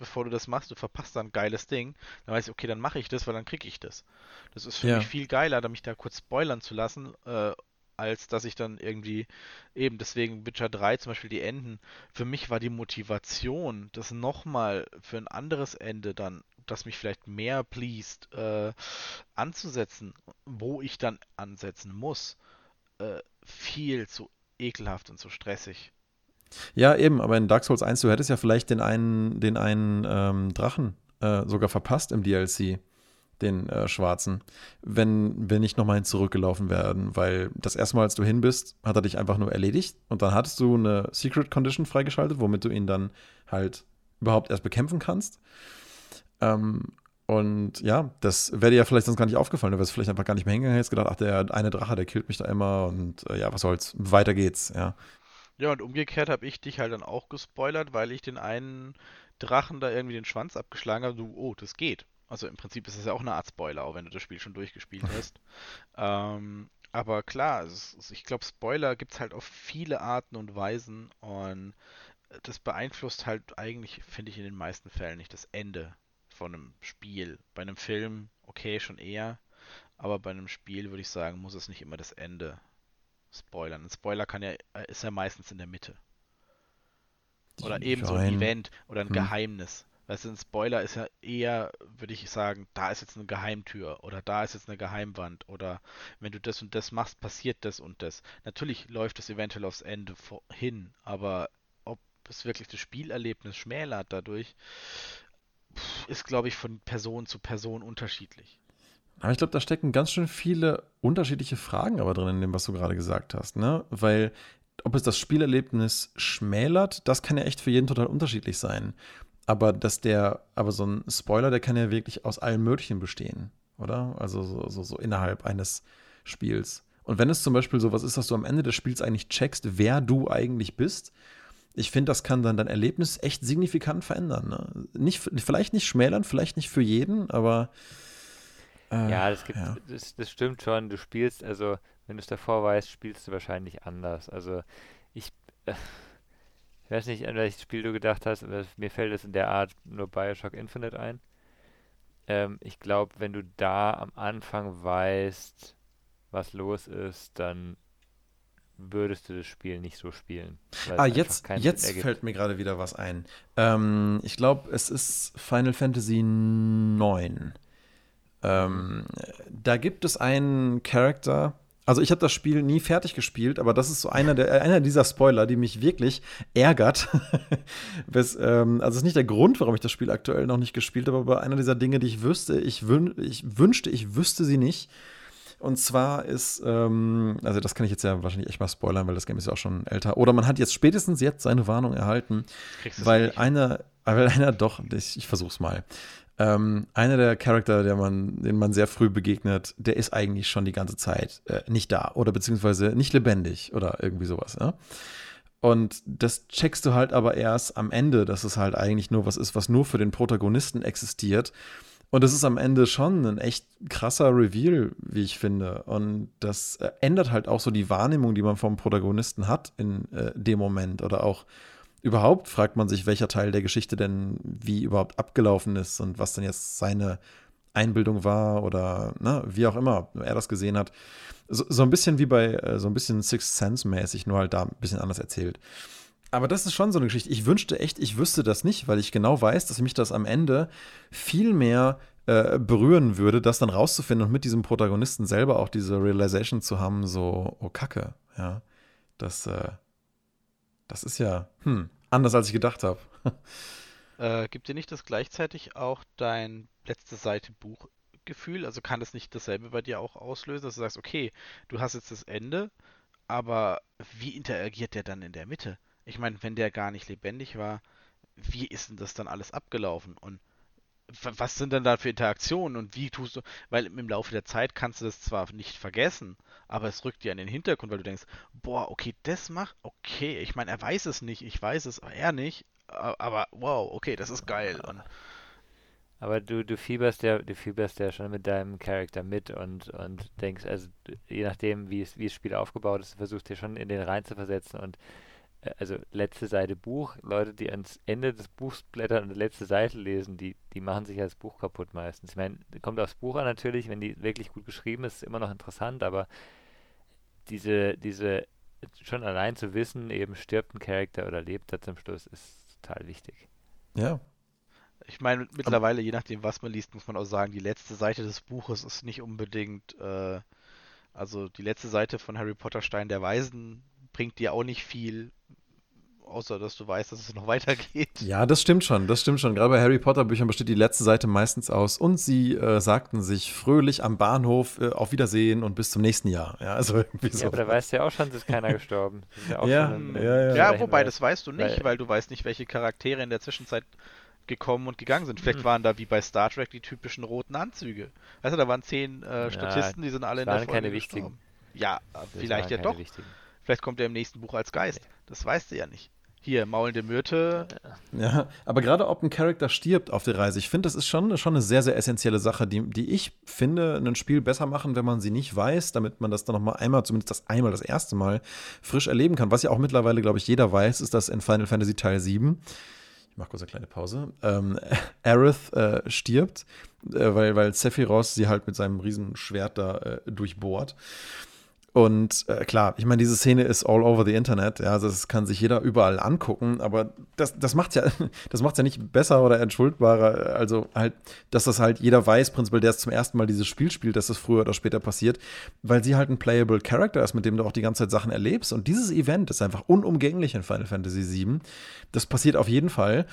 bevor du das machst, du verpasst dann ein geiles Ding, dann weiß ich, okay, dann mache ich das, weil dann kriege ich das. Das ist für ja. mich viel geiler, da mich da kurz spoilern zu lassen, äh, als dass ich dann irgendwie eben deswegen Witcher 3 zum Beispiel die Enden. Für mich war die Motivation, das nochmal für ein anderes Ende dann, das mich vielleicht mehr pleased, äh, anzusetzen, wo ich dann ansetzen muss, äh, viel zu ekelhaft und zu stressig. Ja, eben, aber in Dark Souls 1, du hättest ja vielleicht den einen, den einen ähm, Drachen äh, sogar verpasst im DLC, den äh, schwarzen, wenn wir nicht nochmal hin zurückgelaufen werden, weil das erste Mal, als du hin bist, hat er dich einfach nur erledigt und dann hattest du eine Secret Condition freigeschaltet, womit du ihn dann halt überhaupt erst bekämpfen kannst. Ähm, und ja, das wäre dir ja vielleicht sonst gar nicht aufgefallen. Du wärst vielleicht einfach gar nicht mehr hingegangen, hättest gedacht, ach, der eine Drache, der killt mich da immer und äh, ja, was soll's, weiter geht's, ja. Ja, und umgekehrt habe ich dich halt dann auch gespoilert, weil ich den einen Drachen da irgendwie den Schwanz abgeschlagen habe. Du, oh, das geht. Also im Prinzip ist es ja auch eine Art Spoiler, auch wenn du das Spiel schon durchgespielt hast. ähm, aber klar, ist, ich glaube, Spoiler gibt es halt auf viele Arten und Weisen und das beeinflusst halt eigentlich, finde ich, in den meisten Fällen nicht das Ende von einem Spiel. Bei einem Film, okay, schon eher, aber bei einem Spiel würde ich sagen, muss es nicht immer das Ende spoilern. Ein Spoiler kann ja, äh, ist ja meistens in der Mitte. Oder Die eben so ein Event oder ein hm. Geheimnis. Weißt du, ein Spoiler ist ja eher, würde ich sagen, da ist jetzt eine Geheimtür oder da ist jetzt eine Geheimwand oder wenn du das und das machst, passiert das und das. Natürlich läuft es eventuell aufs Ende hin, aber ob es wirklich das Spielerlebnis schmälert dadurch, ist, glaube ich, von Person zu Person unterschiedlich. Aber ich glaube, da stecken ganz schön viele unterschiedliche Fragen aber drin in dem, was du gerade gesagt hast, ne? Weil ob es das Spielerlebnis schmälert, das kann ja echt für jeden total unterschiedlich sein. Aber dass der, aber so ein Spoiler, der kann ja wirklich aus allem Möglichen bestehen, oder? Also so, so, so innerhalb eines Spiels. Und wenn es zum Beispiel sowas ist, dass du am Ende des Spiels eigentlich checkst, wer du eigentlich bist, ich finde, das kann dann dein Erlebnis echt signifikant verändern. Ne? Nicht, vielleicht nicht schmälern, vielleicht nicht für jeden, aber. Äh, ja, das, gibt, ja. Das, das stimmt schon. Du spielst, also, wenn du es davor weißt, spielst du wahrscheinlich anders. Also, ich. Äh, ich weiß nicht, an welches Spiel du gedacht hast, aber mir fällt es in der Art nur Bioshock Infinite ein. Ähm, ich glaube, wenn du da am Anfang weißt, was los ist, dann würdest du das Spiel nicht so spielen. Ah, jetzt, jetzt fällt mir gerade wieder was ein. Ähm, ich glaube, es ist Final Fantasy IX. Ähm, da gibt es einen Charakter. Also ich habe das Spiel nie fertig gespielt, aber das ist so einer, der, einer dieser Spoiler, die mich wirklich ärgert. Bis, ähm, also es ist nicht der Grund, warum ich das Spiel aktuell noch nicht gespielt habe, aber einer dieser Dinge, die ich wüsste, ich, wün ich wünschte, ich wüsste sie nicht. Und zwar ist, ähm, also das kann ich jetzt ja wahrscheinlich echt mal spoilern, weil das Game ist ja auch schon älter. Oder man hat jetzt spätestens jetzt seine Warnung erhalten, weil einer, weil einer doch, ich, ich versuch's mal. Ähm, einer der Charakter, der man, den man sehr früh begegnet, der ist eigentlich schon die ganze Zeit äh, nicht da oder beziehungsweise nicht lebendig oder irgendwie sowas. Ja? Und das checkst du halt aber erst am Ende, dass es halt eigentlich nur was ist, was nur für den Protagonisten existiert. Und das ist am Ende schon ein echt krasser Reveal, wie ich finde. Und das äh, ändert halt auch so die Wahrnehmung, die man vom Protagonisten hat in äh, dem Moment. Oder auch überhaupt fragt man sich, welcher Teil der Geschichte denn wie überhaupt abgelaufen ist und was denn jetzt seine Einbildung war oder ne, wie auch immer er das gesehen hat. So, so ein bisschen wie bei, äh, so ein bisschen Sixth Sense mäßig, nur halt da ein bisschen anders erzählt. Aber das ist schon so eine Geschichte. Ich wünschte echt, ich wüsste das nicht, weil ich genau weiß, dass mich das am Ende viel mehr äh, berühren würde, das dann rauszufinden und mit diesem Protagonisten selber auch diese Realization zu haben, so, oh Kacke, ja. Das, äh, das ist ja hm, anders, als ich gedacht habe. äh, gibt dir nicht das gleichzeitig auch dein letzte Seite Buchgefühl? Also kann das nicht dasselbe bei dir auch auslösen, dass du sagst, okay, du hast jetzt das Ende, aber wie interagiert der dann in der Mitte? Ich meine, wenn der gar nicht lebendig war, wie ist denn das dann alles abgelaufen? Und was sind denn da für Interaktionen und wie tust du, weil im Laufe der Zeit kannst du das zwar nicht vergessen, aber es rückt dir in den Hintergrund, weil du denkst, boah, okay, das macht, okay, ich meine, er weiß es nicht, ich weiß es, aber er nicht, aber wow, okay, das ist geil. Und aber du, du fieberst ja, du fieberst ja schon mit deinem Charakter mit und, und denkst, also je nachdem, wie es, wie das Spiel aufgebaut ist, versuchst dir schon in den rein zu versetzen und also letzte Seite Buch, Leute, die ans Ende des Buchs blättern und die letzte Seite lesen, die, die machen sich das Buch kaputt meistens. Ich meine, kommt aufs Buch an natürlich, wenn die wirklich gut geschrieben ist, ist immer noch interessant, aber diese, diese, schon allein zu wissen, eben stirbt ein Charakter oder lebt er zum Schluss, ist total wichtig. Ja. Ich meine, mittlerweile, je nachdem, was man liest, muss man auch sagen, die letzte Seite des Buches ist nicht unbedingt, äh, also die letzte Seite von Harry Potter Stein der Weisen bringt dir auch nicht viel, außer dass du weißt, dass es noch weitergeht. Ja, das stimmt schon, das stimmt schon. Gerade bei Harry Potter Büchern besteht die letzte Seite meistens aus und sie äh, sagten sich fröhlich am Bahnhof äh, auf Wiedersehen und bis zum nächsten Jahr. Ja, also irgendwie so. Ja, aber da weißt du ja auch schon, es ist keiner gestorben. Ist ja, ja, ein, ja, ja, ja. wobei, das weißt du nicht, weil, weil du weißt nicht, welche Charaktere in der Zwischenzeit gekommen und gegangen sind. Vielleicht hm. waren da wie bei Star Trek die typischen roten Anzüge. Weißt du, da waren zehn äh, Statisten, die sind alle in der Folge keine gestorben. wichtigen. Ja, das vielleicht ja doch. Wichtigen. Vielleicht kommt er im nächsten Buch als Geist. Das weißt du ja nicht. Hier, maulende Myrte. Ja, aber gerade ob ein Charakter stirbt auf der Reise, ich finde, das ist schon, schon eine sehr, sehr essentielle Sache, die, die ich finde, ein Spiel besser machen, wenn man sie nicht weiß, damit man das dann nochmal einmal, zumindest das einmal, das erste Mal, frisch erleben kann. Was ja auch mittlerweile, glaube ich, jeder weiß, ist, dass in Final Fantasy Teil 7 ich mache kurz eine kleine Pause, ähm, Aerith äh, stirbt, äh, weil, weil Sephiroth sie halt mit seinem Riesenschwert da äh, durchbohrt. Und äh, klar, ich meine, diese Szene ist all over the Internet, ja, also das kann sich jeder überall angucken, aber das, das macht ja, das macht's ja nicht besser oder entschuldbarer, also halt, dass das halt jeder weiß, prinzipiell, der es zum ersten Mal dieses Spiel spielt, dass das früher oder später passiert, weil sie halt ein playable Character ist, mit dem du auch die ganze Zeit Sachen erlebst. Und dieses Event ist einfach unumgänglich in Final Fantasy VII. Das passiert auf jeden Fall.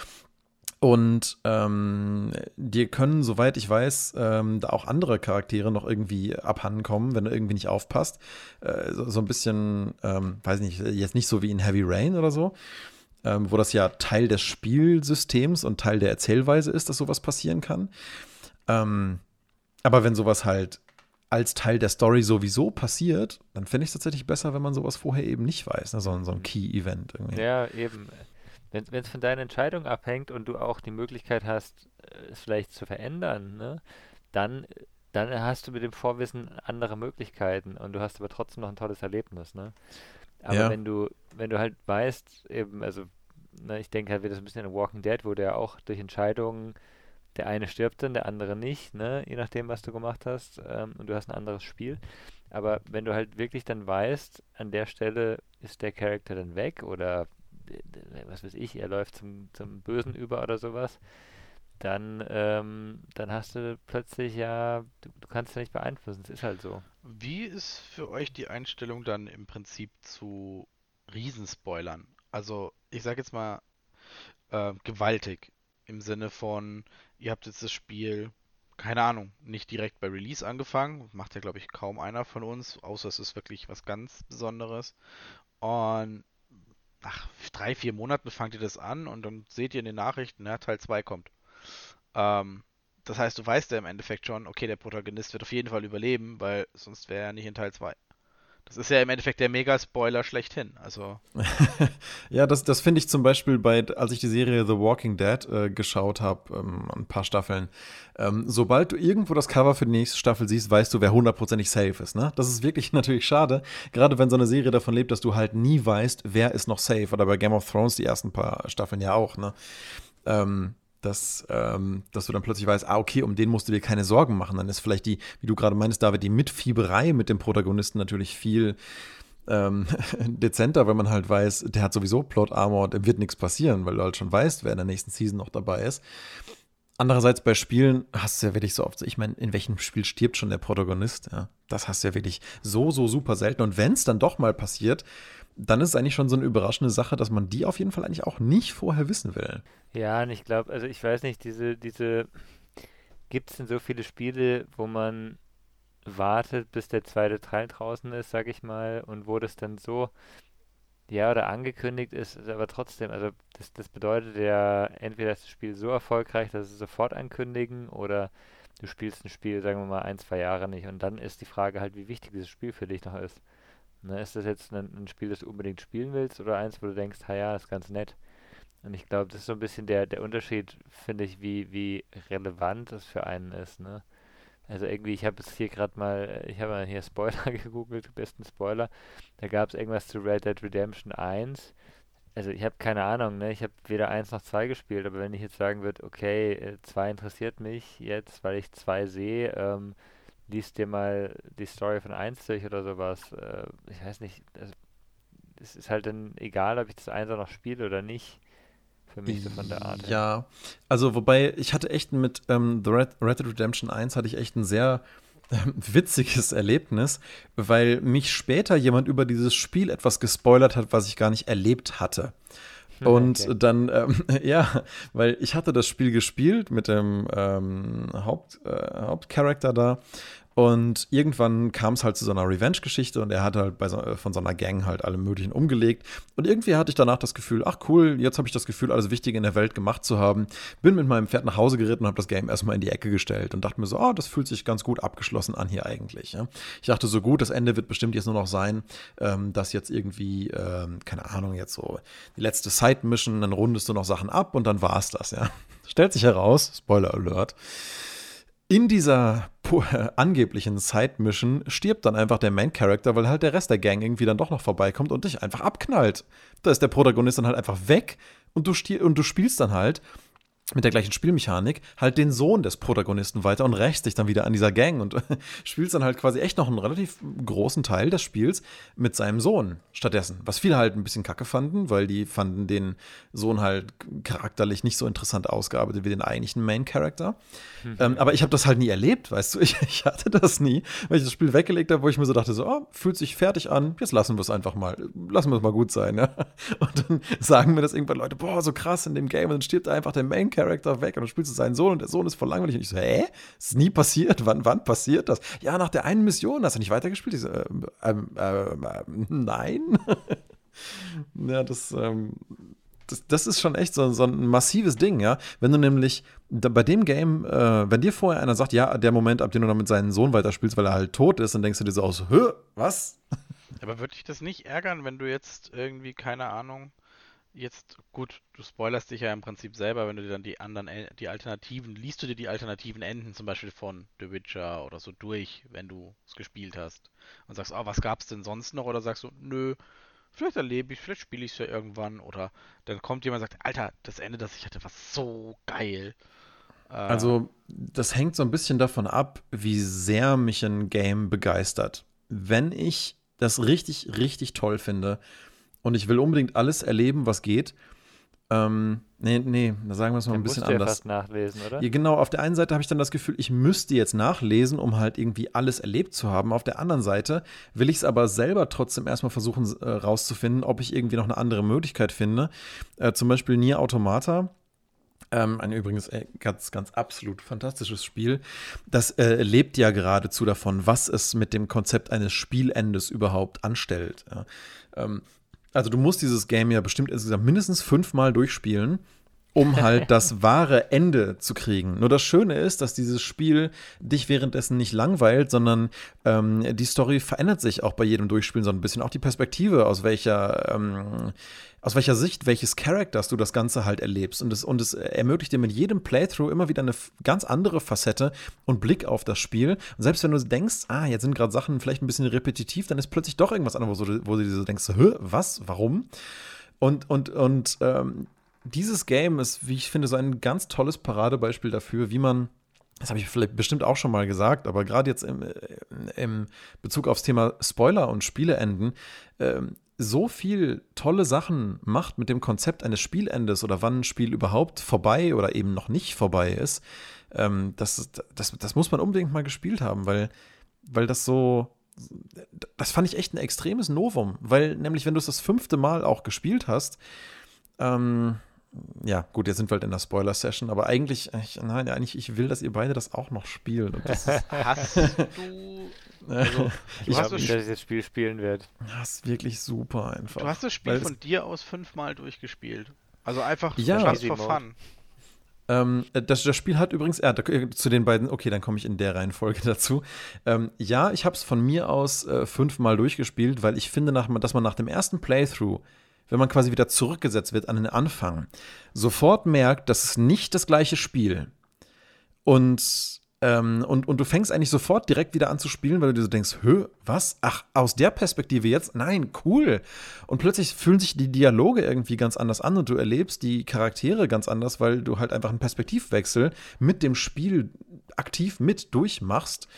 Und ähm, dir können, soweit ich weiß, ähm, da auch andere Charaktere noch irgendwie abhanden kommen, wenn du irgendwie nicht aufpasst. Äh, so, so, ein bisschen, ähm, weiß nicht, jetzt nicht so wie in Heavy Rain oder so, ähm, wo das ja Teil des Spielsystems und Teil der Erzählweise ist, dass sowas passieren kann. Ähm, aber wenn sowas halt als Teil der Story sowieso passiert, dann finde ich es tatsächlich besser, wenn man sowas vorher eben nicht weiß, ne? so, so ein. Key-Event irgendwie. Ja, eben. Wenn es von deiner Entscheidung abhängt und du auch die Möglichkeit hast, äh, es vielleicht zu verändern, ne, dann, dann hast du mit dem Vorwissen andere Möglichkeiten und du hast aber trotzdem noch ein tolles Erlebnis. Ne? Aber ja. wenn du, wenn du halt weißt, eben, also ne, ich denke halt wieder so ein bisschen an Walking Dead, wo der auch durch Entscheidungen der eine stirbt dann, der andere nicht, ne? je nachdem, was du gemacht hast ähm, und du hast ein anderes Spiel. Aber wenn du halt wirklich dann weißt, an der Stelle ist der Charakter dann weg oder was weiß ich, er läuft zum, zum Bösen über oder sowas, dann, ähm, dann hast du plötzlich ja, du, du kannst ja nicht beeinflussen, es ist halt so. Wie ist für euch die Einstellung dann im Prinzip zu Riesenspoilern? Also, ich sag jetzt mal, äh, gewaltig. Im Sinne von, ihr habt jetzt das Spiel, keine Ahnung, nicht direkt bei Release angefangen. Macht ja, glaube ich, kaum einer von uns, außer es ist wirklich was ganz Besonderes. Und nach drei, vier Monaten fangt ihr das an und dann seht ihr in den Nachrichten, ja, Teil 2 kommt. Ähm, das heißt, du weißt ja im Endeffekt schon, okay, der Protagonist wird auf jeden Fall überleben, weil sonst wäre er nicht in Teil 2. Das ist ja im Endeffekt der Mega-Spoiler schlechthin. Also. ja, das, das finde ich zum Beispiel bei, als ich die Serie The Walking Dead äh, geschaut habe, ähm, ein paar Staffeln. Ähm, sobald du irgendwo das Cover für die nächste Staffel siehst, weißt du, wer hundertprozentig safe ist. Ne? Das ist wirklich natürlich schade, gerade wenn so eine Serie davon lebt, dass du halt nie weißt, wer ist noch safe. Oder bei Game of Thrones die ersten paar Staffeln ja auch. Ne? Ähm, dass, ähm, dass du dann plötzlich weißt, ah, okay, um den musst du dir keine Sorgen machen. Dann ist vielleicht die, wie du gerade meinst, David, die Mitfieberei mit dem Protagonisten natürlich viel ähm, dezenter, weil man halt weiß, der hat sowieso Plot Armor, dem wird nichts passieren, weil du halt schon weißt, wer in der nächsten Season noch dabei ist. Andererseits bei Spielen hast du ja wirklich so oft, ich meine, in welchem Spiel stirbt schon der Protagonist? Ja, das hast du ja wirklich so, so super selten. Und wenn es dann doch mal passiert, dann ist es eigentlich schon so eine überraschende Sache, dass man die auf jeden Fall eigentlich auch nicht vorher wissen will. Ja, und ich glaube, also ich weiß nicht, diese, diese, gibt es denn so viele Spiele, wo man wartet, bis der zweite Teil draußen ist, sag ich mal, und wo das dann so, ja, oder angekündigt ist, aber trotzdem, also das, das bedeutet ja, entweder ist das Spiel so erfolgreich, dass sie sofort ankündigen, oder du spielst ein Spiel, sagen wir mal, ein, zwei Jahre nicht, und dann ist die Frage halt, wie wichtig dieses Spiel für dich noch ist. Ne, ist das jetzt ein, ein, Spiel, das du unbedingt spielen willst oder eins, wo du denkst, ja, ist ganz nett? Und ich glaube, das ist so ein bisschen der, der Unterschied, finde ich, wie, wie relevant das für einen ist, ne? Also irgendwie, ich habe jetzt hier gerade mal, ich habe mal hier Spoiler gegoogelt, besten Spoiler. Da gab es irgendwas zu Red Dead Redemption 1. Also ich habe keine Ahnung, ne? Ich habe weder 1 noch 2 gespielt, aber wenn ich jetzt sagen würde, okay, 2 äh, interessiert mich jetzt, weil ich 2 sehe, ähm, liest dir mal die Story von 1 durch oder sowas. Äh, ich weiß nicht, also, es ist halt dann egal, ob ich das 1 noch spiele oder nicht. Für mich so von der Art. Ja, also wobei ich hatte echt mit ähm, The Red, Red Dead Redemption 1 hatte ich echt ein sehr ähm, witziges Erlebnis, weil mich später jemand über dieses Spiel etwas gespoilert hat, was ich gar nicht erlebt hatte. Und okay. dann, ähm, ja, weil ich hatte das Spiel gespielt mit dem ähm, Haupt, äh, Hauptcharakter da und irgendwann kam es halt zu so einer Revenge-Geschichte und er hat halt so, äh, von so einer Gang halt alle möglichen umgelegt. Und irgendwie hatte ich danach das Gefühl, ach cool, jetzt habe ich das Gefühl, alles Wichtige in der Welt gemacht zu haben. Bin mit meinem Pferd nach Hause geritten und habe das Game erstmal in die Ecke gestellt und dachte mir so, oh, das fühlt sich ganz gut abgeschlossen an hier eigentlich. Ja. Ich dachte so gut, das Ende wird bestimmt jetzt nur noch sein, ähm, dass jetzt irgendwie, ähm, keine Ahnung, jetzt so die letzte Side-Mission, dann rundest du noch Sachen ab und dann war es das, ja. Stellt sich heraus, Spoiler Alert, in dieser angeblichen Side-Mission stirbt dann einfach der Main-Character, weil halt der Rest der Gang irgendwie dann doch noch vorbeikommt und dich einfach abknallt. Da ist der Protagonist dann halt einfach weg und du, und du spielst dann halt mit der gleichen Spielmechanik halt den Sohn des Protagonisten weiter und rächt sich dann wieder an dieser Gang und spielst dann halt quasi echt noch einen relativ großen Teil des Spiels mit seinem Sohn stattdessen. Was viele halt ein bisschen kacke fanden, weil die fanden den Sohn halt charakterlich nicht so interessant ausgearbeitet wie den eigentlichen Main Character. Mhm. Ähm, aber ich habe das halt nie erlebt, weißt du, ich, ich, hatte das nie, weil ich das Spiel weggelegt habe, wo ich mir so dachte, so, oh, fühlt sich fertig an, jetzt lassen wir es einfach mal, lassen wir es mal gut sein, ja. Und dann sagen mir das irgendwann Leute, boah, so krass in dem Game und dann stirbt einfach der Main Character weg und dann spielst du seinen Sohn und der Sohn ist voll langweilig. Und ich so, hä? Ist nie passiert? Wann, wann passiert das? Ja, nach der einen Mission hast du nicht weitergespielt? Ich so, äh, ähm, äh, äh, nein. ja, das, ähm, das, das, ist schon echt so, so, ein massives Ding, ja. Wenn du nämlich bei dem Game, äh, wenn dir vorher einer sagt, ja, der Moment, ab dem du noch mit seinem Sohn weiterspielst, weil er halt tot ist, dann denkst du dir so aus, Hö, was? Aber würde dich das nicht ärgern, wenn du jetzt irgendwie, keine Ahnung, jetzt, gut, du spoilerst dich ja im Prinzip selber, wenn du dir dann die anderen, die Alternativen, liest du dir die alternativen Enden zum Beispiel von The Witcher oder so durch, wenn du es gespielt hast und sagst, oh, was gab's denn sonst noch? Oder sagst du, nö, vielleicht erlebe ich, vielleicht spiele ich es ja irgendwann oder dann kommt jemand und sagt, Alter, das Ende, das ich hatte, war so geil. Äh, also, das hängt so ein bisschen davon ab, wie sehr mich ein Game begeistert. Wenn ich das richtig, richtig toll finde und ich will unbedingt alles erleben, was geht. Ähm, nee, nee, da sagen wir es mal ein bisschen anders. Ja fast nachlesen, oder? Ja, genau, auf der einen Seite habe ich dann das Gefühl, ich müsste jetzt nachlesen, um halt irgendwie alles erlebt zu haben. Auf der anderen Seite will ich es aber selber trotzdem erstmal versuchen äh, rauszufinden, ob ich irgendwie noch eine andere Möglichkeit finde. Äh, zum Beispiel Nier Automata. Ähm, ein übrigens äh, ganz, ganz absolut fantastisches Spiel. Das äh, lebt ja geradezu davon, was es mit dem Konzept eines Spielendes überhaupt anstellt. Ja. Ähm, also du musst dieses Game ja bestimmt insgesamt mindestens fünfmal durchspielen, um halt das wahre Ende zu kriegen. Nur das Schöne ist, dass dieses Spiel dich währenddessen nicht langweilt, sondern ähm, die Story verändert sich auch bei jedem Durchspielen so ein bisschen. Auch die Perspektive, aus welcher ähm, aus welcher Sicht welches Charakters du das Ganze halt erlebst. Und es, und es ermöglicht dir mit jedem Playthrough immer wieder eine ganz andere Facette und Blick auf das Spiel. Und selbst wenn du denkst, ah, jetzt sind gerade Sachen vielleicht ein bisschen repetitiv, dann ist plötzlich doch irgendwas anderes, wo du, wo du dir so denkst, was, warum? Und, und, und ähm, dieses Game ist, wie ich finde, so ein ganz tolles Paradebeispiel dafür, wie man das habe ich vielleicht bestimmt auch schon mal gesagt, aber gerade jetzt im, im Bezug aufs Thema Spoiler und Spieleenden, ähm, so viel tolle Sachen macht mit dem Konzept eines Spielendes oder wann ein Spiel überhaupt vorbei oder eben noch nicht vorbei ist, ähm, das, das, das muss man unbedingt mal gespielt haben, weil, weil das so, das fand ich echt ein extremes Novum, weil nämlich, wenn du es das fünfte Mal auch gespielt hast, ähm, ja, gut, jetzt sind wir halt in der Spoiler-Session, aber eigentlich, ich, nein, eigentlich, ich will, dass ihr beide das auch noch spielt. Hast du also, ich weiß nicht, dass ich das Spiel spielen werde. Das ist wirklich super einfach. Du hast das Spiel von dir aus fünfmal durchgespielt. Also einfach ja. just for fun. Ähm, das, das, Spiel hat übrigens, äh, zu den beiden, okay, dann komme ich in der Reihenfolge dazu. Ähm, ja, ich habe es von mir aus äh, fünfmal durchgespielt, weil ich finde, nach, dass man nach dem ersten Playthrough, wenn man quasi wieder zurückgesetzt wird an den Anfang, sofort merkt, dass es nicht das gleiche Spiel. Und ähm, und, und du fängst eigentlich sofort direkt wieder an zu spielen, weil du dir so denkst, hö, was? Ach, aus der Perspektive jetzt? Nein, cool. Und plötzlich fühlen sich die Dialoge irgendwie ganz anders an und du erlebst die Charaktere ganz anders, weil du halt einfach einen Perspektivwechsel mit dem Spiel aktiv mit durchmachst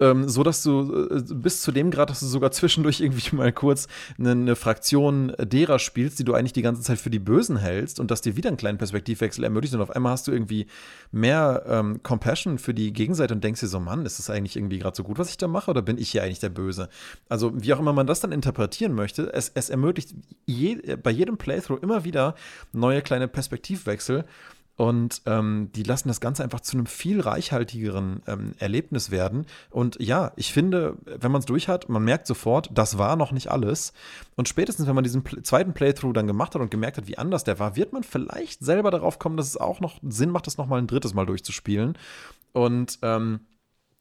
ähm, so dass du äh, bis zu dem Grad, dass du sogar zwischendurch irgendwie mal kurz eine, eine, Fraktion derer spielst, die du eigentlich die ganze Zeit für die Bösen hältst und dass dir wieder einen kleinen Perspektivwechsel ermöglicht und auf einmal hast du irgendwie mehr ähm, Compassion für die Gegenseite und denkst dir so, Mann, ist das eigentlich irgendwie gerade so gut, was ich da mache oder bin ich hier eigentlich der Böse? Also wie auch immer man das dann interpretieren möchte, es, es ermöglicht je, bei jedem Playthrough immer wieder neue kleine Perspektivwechsel und ähm, die lassen das Ganze einfach zu einem viel reichhaltigeren ähm, Erlebnis werden. Und ja, ich finde, wenn man es durch hat, man merkt sofort, das war noch nicht alles. Und spätestens, wenn man diesen Pl zweiten Playthrough dann gemacht hat und gemerkt hat, wie anders der war, wird man vielleicht selber darauf kommen, dass es auch noch Sinn macht, das nochmal ein drittes Mal durchzuspielen. Und ähm,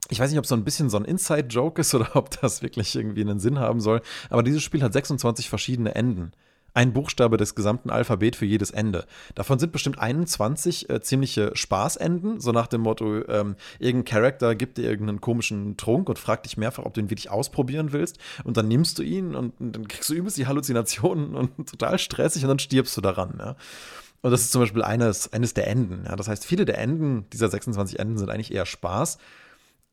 ich weiß nicht, ob es so ein bisschen so ein Inside-Joke ist oder ob das wirklich irgendwie einen Sinn haben soll. Aber dieses Spiel hat 26 verschiedene Enden ein Buchstabe des gesamten Alphabet für jedes Ende. Davon sind bestimmt 21 äh, ziemliche Spaßenden, so nach dem Motto, ähm, irgendein Charakter gibt dir irgendeinen komischen Trunk und fragt dich mehrfach, ob du ihn wirklich ausprobieren willst. Und dann nimmst du ihn und, und dann kriegst du übelst die Halluzinationen und total stressig und dann stirbst du daran. Ja. Und das ist zum Beispiel eines, eines der Enden. Ja. Das heißt, viele der Enden, dieser 26 Enden, sind eigentlich eher Spaß.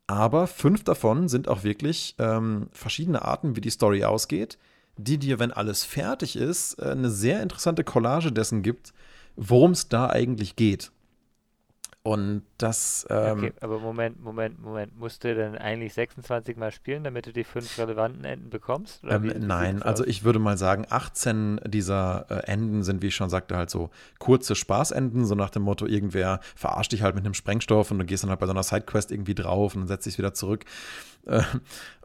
Aber fünf davon sind auch wirklich ähm, verschiedene Arten, wie die Story ausgeht die dir, wenn alles fertig ist, äh, eine sehr interessante Collage dessen gibt, worum es da eigentlich geht. Und das. Ähm, okay, aber Moment, Moment, Moment. Musst du denn eigentlich 26 Mal spielen, damit du die fünf relevanten Enden bekommst? Ähm, nein, also ich würde mal sagen, 18 dieser äh, Enden sind, wie ich schon sagte, halt so kurze Spaßenden, so nach dem Motto, irgendwer verarscht dich halt mit einem Sprengstoff und du gehst dann halt bei so einer Sidequest irgendwie drauf und dann setzt dich wieder zurück. Äh,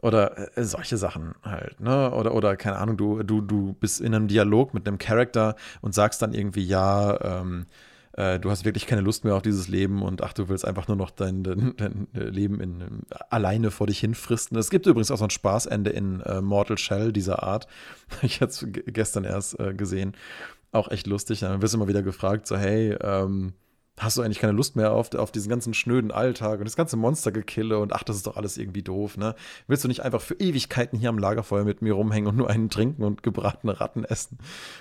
oder äh, solche Sachen halt, ne? Oder, oder keine Ahnung, du, du, du bist in einem Dialog mit einem Charakter und sagst dann irgendwie, ja, ähm, äh, du hast wirklich keine Lust mehr auf dieses Leben und ach, du willst einfach nur noch dein, dein, dein Leben in, alleine vor dich hinfristen. Es gibt übrigens auch so ein Spaßende in äh, Mortal Shell dieser Art. ich hatte es gestern erst äh, gesehen. Auch echt lustig. Dann wirst du immer wieder gefragt, so, hey, ähm, hast du eigentlich keine Lust mehr auf, auf diesen ganzen schnöden Alltag und das ganze Monstergekille und ach, das ist doch alles irgendwie doof, ne? Willst du nicht einfach für Ewigkeiten hier am Lagerfeuer mit mir rumhängen und nur einen trinken und gebratene Ratten essen?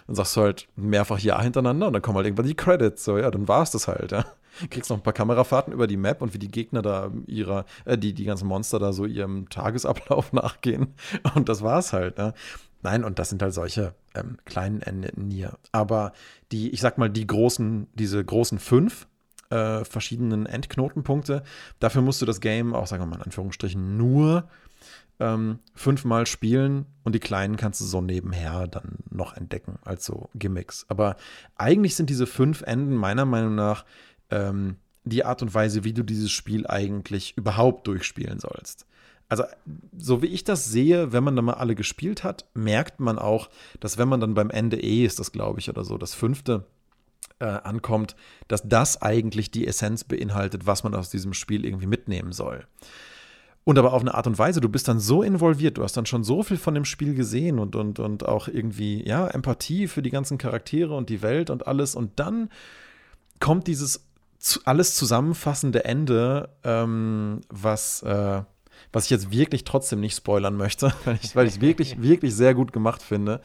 Dann sagst du halt mehrfach Ja hintereinander und dann kommen halt irgendwann die Credits, so, ja, dann war es das halt, ja. Kriegst noch ein paar Kamerafahrten über die Map und wie die Gegner da ihrer, äh, die, die ganzen Monster da so ihrem Tagesablauf nachgehen. Und das war's halt, ne? Nein, und das sind halt solche ähm, kleinen Enden hier. Aber die, ich sag mal, die großen, diese großen fünf äh, verschiedenen Endknotenpunkte, dafür musst du das Game auch, sagen wir mal in Anführungsstrichen, nur ähm, fünfmal spielen und die kleinen kannst du so nebenher dann noch entdecken, als so Gimmicks. Aber eigentlich sind diese fünf Enden meiner Meinung nach ähm, die Art und Weise, wie du dieses Spiel eigentlich überhaupt durchspielen sollst also so wie ich das sehe, wenn man dann mal alle gespielt hat, merkt man auch, dass wenn man dann beim Ende E ist das, glaube ich, oder so, das fünfte äh, ankommt, dass das eigentlich die Essenz beinhaltet, was man aus diesem Spiel irgendwie mitnehmen soll. Und aber auf eine Art und Weise, du bist dann so involviert, du hast dann schon so viel von dem Spiel gesehen und, und, und auch irgendwie, ja, Empathie für die ganzen Charaktere und die Welt und alles. Und dann kommt dieses alles zusammenfassende Ende, ähm, was, äh, was ich jetzt wirklich trotzdem nicht spoilern möchte, weil ich es wirklich, wirklich sehr gut gemacht finde.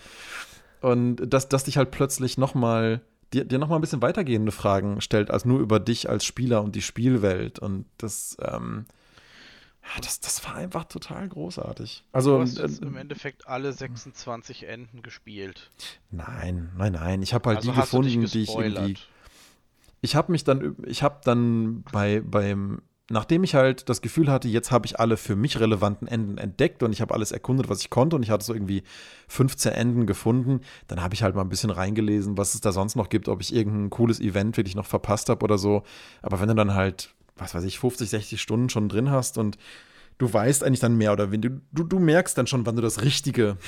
Und dass, dass dich halt plötzlich nochmal, dir, dir nochmal ein bisschen weitergehende Fragen stellt, als nur über dich als Spieler und die Spielwelt. Und das, ähm, ja, das, das war einfach total großartig. Also, du hast jetzt äh, im Endeffekt alle 26 Enden gespielt. Nein, nein, nein. Ich habe halt also die gefunden, die ich irgendwie. Ich habe mich dann, ich habe dann bei, beim nachdem ich halt das Gefühl hatte, jetzt habe ich alle für mich relevanten Enden entdeckt und ich habe alles erkundet, was ich konnte und ich hatte so irgendwie 15 Enden gefunden, dann habe ich halt mal ein bisschen reingelesen, was es da sonst noch gibt, ob ich irgendein cooles Event wirklich noch verpasst habe oder so. Aber wenn du dann halt, was weiß ich, 50, 60 Stunden schon drin hast und du weißt eigentlich dann mehr oder weniger, du, du, du merkst dann schon, wann du das Richtige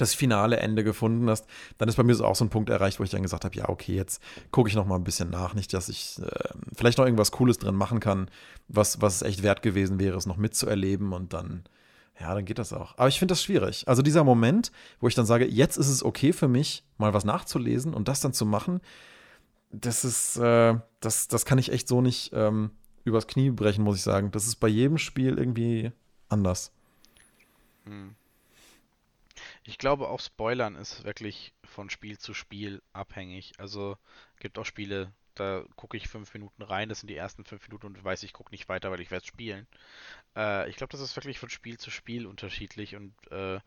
das finale Ende gefunden hast, dann ist bei mir so auch so ein Punkt erreicht, wo ich dann gesagt habe, ja, okay, jetzt gucke ich noch mal ein bisschen nach, nicht, dass ich äh, vielleicht noch irgendwas Cooles drin machen kann, was, was echt wert gewesen wäre, es noch mitzuerleben und dann, ja, dann geht das auch. Aber ich finde das schwierig. Also dieser Moment, wo ich dann sage, jetzt ist es okay für mich, mal was nachzulesen und das dann zu machen, das ist, äh, das, das kann ich echt so nicht ähm, übers Knie brechen, muss ich sagen. Das ist bei jedem Spiel irgendwie anders. Hm. Ich glaube, auch Spoilern ist wirklich von Spiel zu Spiel abhängig. Also gibt auch Spiele, da gucke ich fünf Minuten rein, das sind die ersten fünf Minuten und weiß, ich gucke nicht weiter, weil ich werde spielen. Äh, ich glaube, das ist wirklich von Spiel zu Spiel unterschiedlich und äh,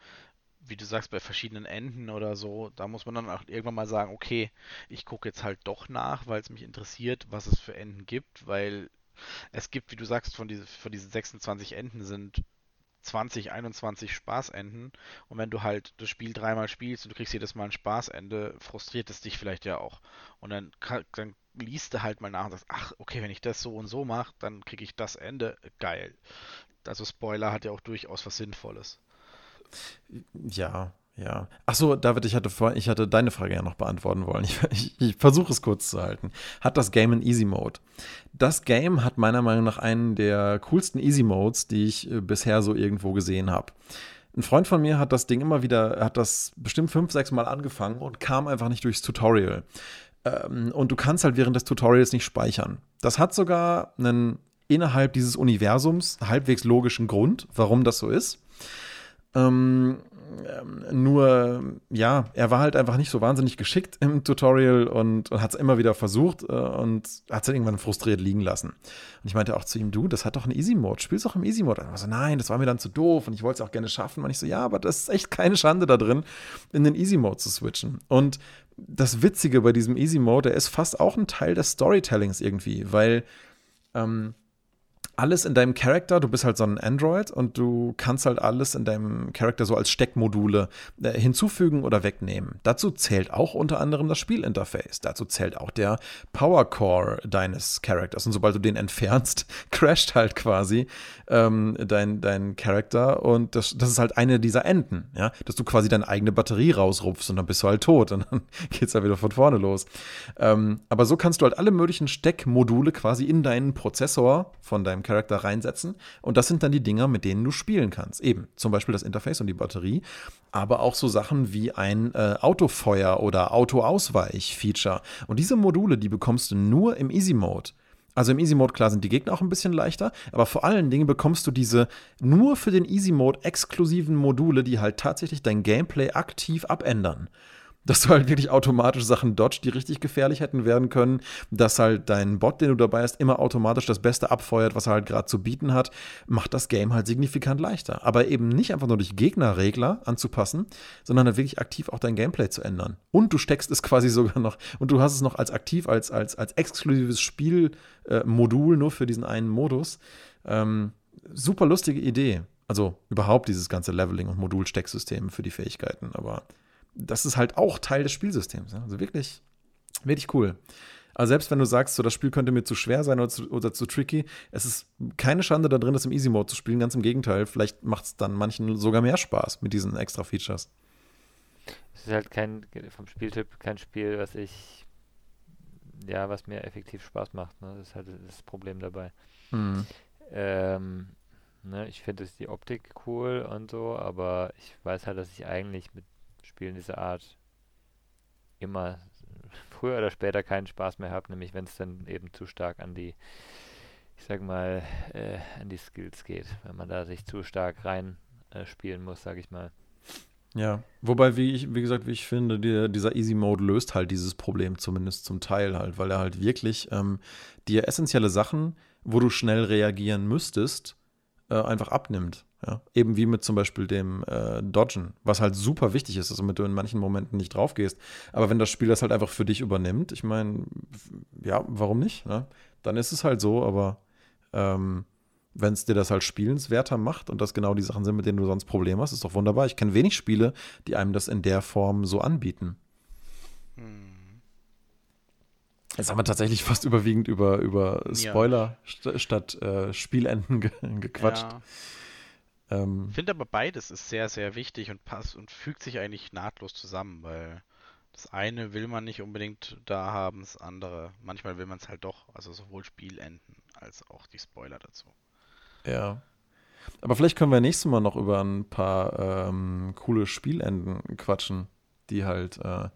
wie du sagst, bei verschiedenen Enden oder so, da muss man dann auch irgendwann mal sagen, okay, ich gucke jetzt halt doch nach, weil es mich interessiert, was es für Enden gibt, weil es gibt, wie du sagst, von, diese, von diesen 26 Enden sind 20, 21 Spaßenden. Und wenn du halt das Spiel dreimal spielst und du kriegst jedes Mal ein Spaßende, frustriert es dich vielleicht ja auch. Und dann, dann liest du halt mal nach und sagst, ach, okay, wenn ich das so und so mache, dann kriege ich das Ende. Geil. Also Spoiler hat ja auch durchaus was Sinnvolles. Ja, ja. Ach so, David, ich hatte vor, ich hatte deine Frage ja noch beantworten wollen. Ich, ich, ich versuche es kurz zu halten. Hat das Game einen Easy Mode? Das Game hat meiner Meinung nach einen der coolsten Easy Modes, die ich äh, bisher so irgendwo gesehen habe. Ein Freund von mir hat das Ding immer wieder, hat das bestimmt fünf, sechs Mal angefangen und kam einfach nicht durchs Tutorial. Ähm, und du kannst halt während des Tutorials nicht speichern. Das hat sogar einen innerhalb dieses Universums halbwegs logischen Grund, warum das so ist. Ähm, ähm, nur, ja, er war halt einfach nicht so wahnsinnig geschickt im Tutorial und, und hat es immer wieder versucht äh, und hat es irgendwann frustriert liegen lassen. Und ich meinte auch zu ihm, du, das hat doch einen Easy-Mode, spielst doch im Easy-Mode. Er so, nein, das war mir dann zu doof und ich wollte es auch gerne schaffen. Und ich so, ja, aber das ist echt keine Schande da drin, in den Easy-Mode zu switchen. Und das Witzige bei diesem Easy-Mode, der ist fast auch ein Teil des Storytellings irgendwie, weil ähm, alles in deinem Charakter, du bist halt so ein Android und du kannst halt alles in deinem Charakter so als Steckmodule äh, hinzufügen oder wegnehmen. Dazu zählt auch unter anderem das Spielinterface. Dazu zählt auch der Power Core deines Charakters. Und sobald du den entfernst, crasht halt quasi ähm, dein, dein Charakter. Und das, das ist halt eine dieser Enden, ja, dass du quasi deine eigene Batterie rausrupfst und dann bist du halt tot und dann geht's halt wieder von vorne los. Ähm, aber so kannst du halt alle möglichen Steckmodule quasi in deinen Prozessor von deinem Charakter Charakter reinsetzen. Und das sind dann die Dinger, mit denen du spielen kannst. Eben zum Beispiel das Interface und die Batterie, aber auch so Sachen wie ein äh, Autofeuer oder Autoausweich-Feature. Und diese Module, die bekommst du nur im Easy Mode. Also im Easy Mode, klar, sind die Gegner auch ein bisschen leichter, aber vor allen Dingen bekommst du diese nur für den Easy Mode exklusiven Module, die halt tatsächlich dein Gameplay aktiv abändern dass du halt wirklich automatisch Sachen dodge, die richtig gefährlich hätten werden können, dass halt dein Bot, den du dabei hast, immer automatisch das Beste abfeuert, was er halt gerade zu bieten hat, macht das Game halt signifikant leichter. Aber eben nicht einfach nur durch Gegnerregler anzupassen, sondern halt wirklich aktiv auch dein Gameplay zu ändern. Und du steckst es quasi sogar noch, und du hast es noch als aktiv, als, als, als exklusives Spielmodul äh, nur für diesen einen Modus. Ähm, super lustige Idee. Also überhaupt dieses ganze Leveling und Modulstecksystem für die Fähigkeiten, aber das ist halt auch Teil des Spielsystems. Also wirklich, wirklich cool. Also selbst wenn du sagst, so das Spiel könnte mir zu schwer sein oder zu, oder zu tricky, es ist keine Schande da drin, das im Easy Mode zu spielen. Ganz im Gegenteil, vielleicht macht es dann manchen sogar mehr Spaß mit diesen extra Features. Es ist halt kein vom Spieltyp kein Spiel, was ich ja, was mir effektiv Spaß macht. Ne? Das ist halt das Problem dabei. Mhm. Ähm, ne, ich finde die Optik cool und so, aber ich weiß halt, dass ich eigentlich mit Spielen dieser Art immer früher oder später keinen Spaß mehr habe, nämlich wenn es dann eben zu stark an die, ich sag mal, äh, an die Skills geht, wenn man da sich zu stark rein äh, spielen muss, sag ich mal. Ja, wobei, wie ich, wie gesagt, wie ich finde, die, dieser Easy Mode löst halt dieses Problem zumindest zum Teil halt, weil er halt wirklich ähm, dir essentielle Sachen, wo du schnell reagieren müsstest, äh, einfach abnimmt. Ja, eben wie mit zum Beispiel dem äh, Dodgen, was halt super wichtig ist, damit du in manchen Momenten nicht drauf gehst. Aber wenn das Spiel das halt einfach für dich übernimmt, ich meine, ja, warum nicht? Ne? Dann ist es halt so, aber ähm, wenn es dir das halt spielenswerter macht und das genau die Sachen sind, mit denen du sonst Probleme hast, ist doch wunderbar. Ich kenne wenig Spiele, die einem das in der Form so anbieten. Hm. Jetzt haben wir tatsächlich fast überwiegend über, über Spoiler ja. st statt äh, Spielenden ge gequatscht. Ja. Ähm, ich finde aber beides ist sehr, sehr wichtig und passt und fügt sich eigentlich nahtlos zusammen, weil das eine will man nicht unbedingt da haben, das andere, manchmal will man es halt doch, also sowohl Spielenden als auch die Spoiler dazu. Ja. Aber vielleicht können wir nächstes Mal noch über ein paar ähm, coole Spielenden quatschen, die halt äh,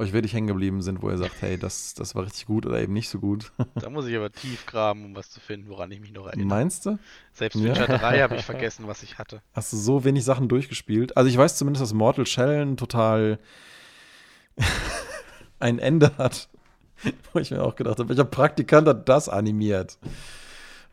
euch wirklich hängen geblieben sind, wo ihr sagt, hey, das, das war richtig gut oder eben nicht so gut. Da muss ich aber tief graben, um was zu finden, woran ich mich noch erinnere. Meinst du? Selbst Witcher ja. 3 habe ich vergessen, was ich hatte. Hast du so wenig Sachen durchgespielt? Also ich weiß zumindest, dass Mortal Shell total ein Ende hat, wo ich mir auch gedacht habe, welcher Praktikant hat das animiert?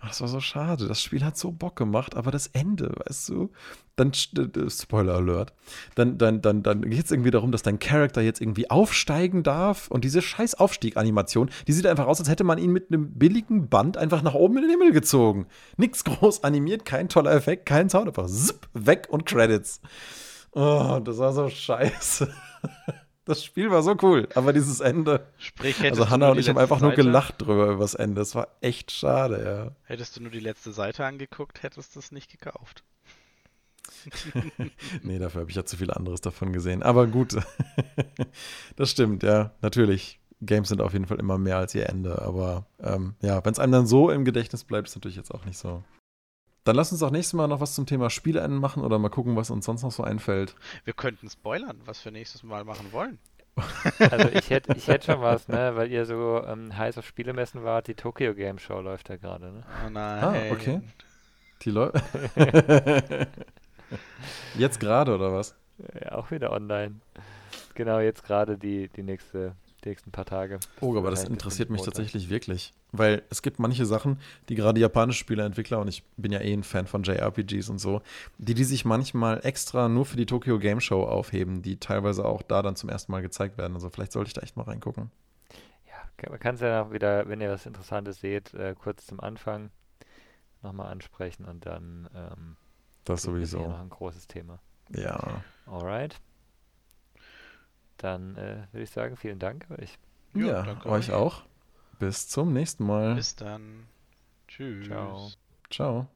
Das war so schade. Das Spiel hat so Bock gemacht, aber das Ende, weißt du? Dann, Spoiler Alert, dann, dann, dann, dann geht es irgendwie darum, dass dein Charakter jetzt irgendwie aufsteigen darf und diese scheiß Aufstieg-Animation, die sieht einfach aus, als hätte man ihn mit einem billigen Band einfach nach oben in den Himmel gezogen. Nichts groß animiert, kein toller Effekt, kein Sound, einfach zipp, weg und Credits. Oh, das war so scheiße. Das Spiel war so cool, aber dieses Ende. Sprich, also Hannah und ich haben einfach Seite? nur gelacht drüber über das Ende. Das war echt schade, ja. Hättest du nur die letzte Seite angeguckt, hättest du es nicht gekauft. nee, dafür habe ich ja zu viel anderes davon gesehen. Aber gut, das stimmt, ja, natürlich. Games sind auf jeden Fall immer mehr als ihr Ende. Aber ähm, ja, wenn es einem dann so im Gedächtnis bleibt, ist natürlich jetzt auch nicht so. Dann lass uns auch nächstes Mal noch was zum Thema Spielenden machen oder mal gucken, was uns sonst noch so einfällt. Wir könnten spoilern, was wir nächstes Mal machen wollen. Also ich hätte ich hätt schon was, ne, weil ihr so ähm, heiß auf Spielemessen wart. Die Tokyo Game Show läuft ja gerade, ne? Oh nein. Ah, okay. Die läuft. Jetzt gerade oder was? Ja, auch wieder online. Genau, jetzt gerade die, die nächste, die nächsten paar Tage. Oh, aber das interessiert mich tatsächlich wirklich. Weil es gibt manche Sachen, die gerade japanische Spieleentwickler, und ich bin ja eh ein Fan von JRPGs und so, die die sich manchmal extra nur für die Tokyo Game Show aufheben, die teilweise auch da dann zum ersten Mal gezeigt werden. Also vielleicht sollte ich da echt mal reingucken. Ja, man kann es ja noch wieder, wenn ihr was Interessantes seht, äh, kurz zum Anfang nochmal ansprechen und dann ähm, Das sowieso. noch ein großes Thema. Ja. Alright. Dann äh, würde ich sagen, vielen Dank euch. Ja, Ja, danke euch euch. auch. Bis zum nächsten Mal. Bis dann. Tschüss. Ciao. Ciao.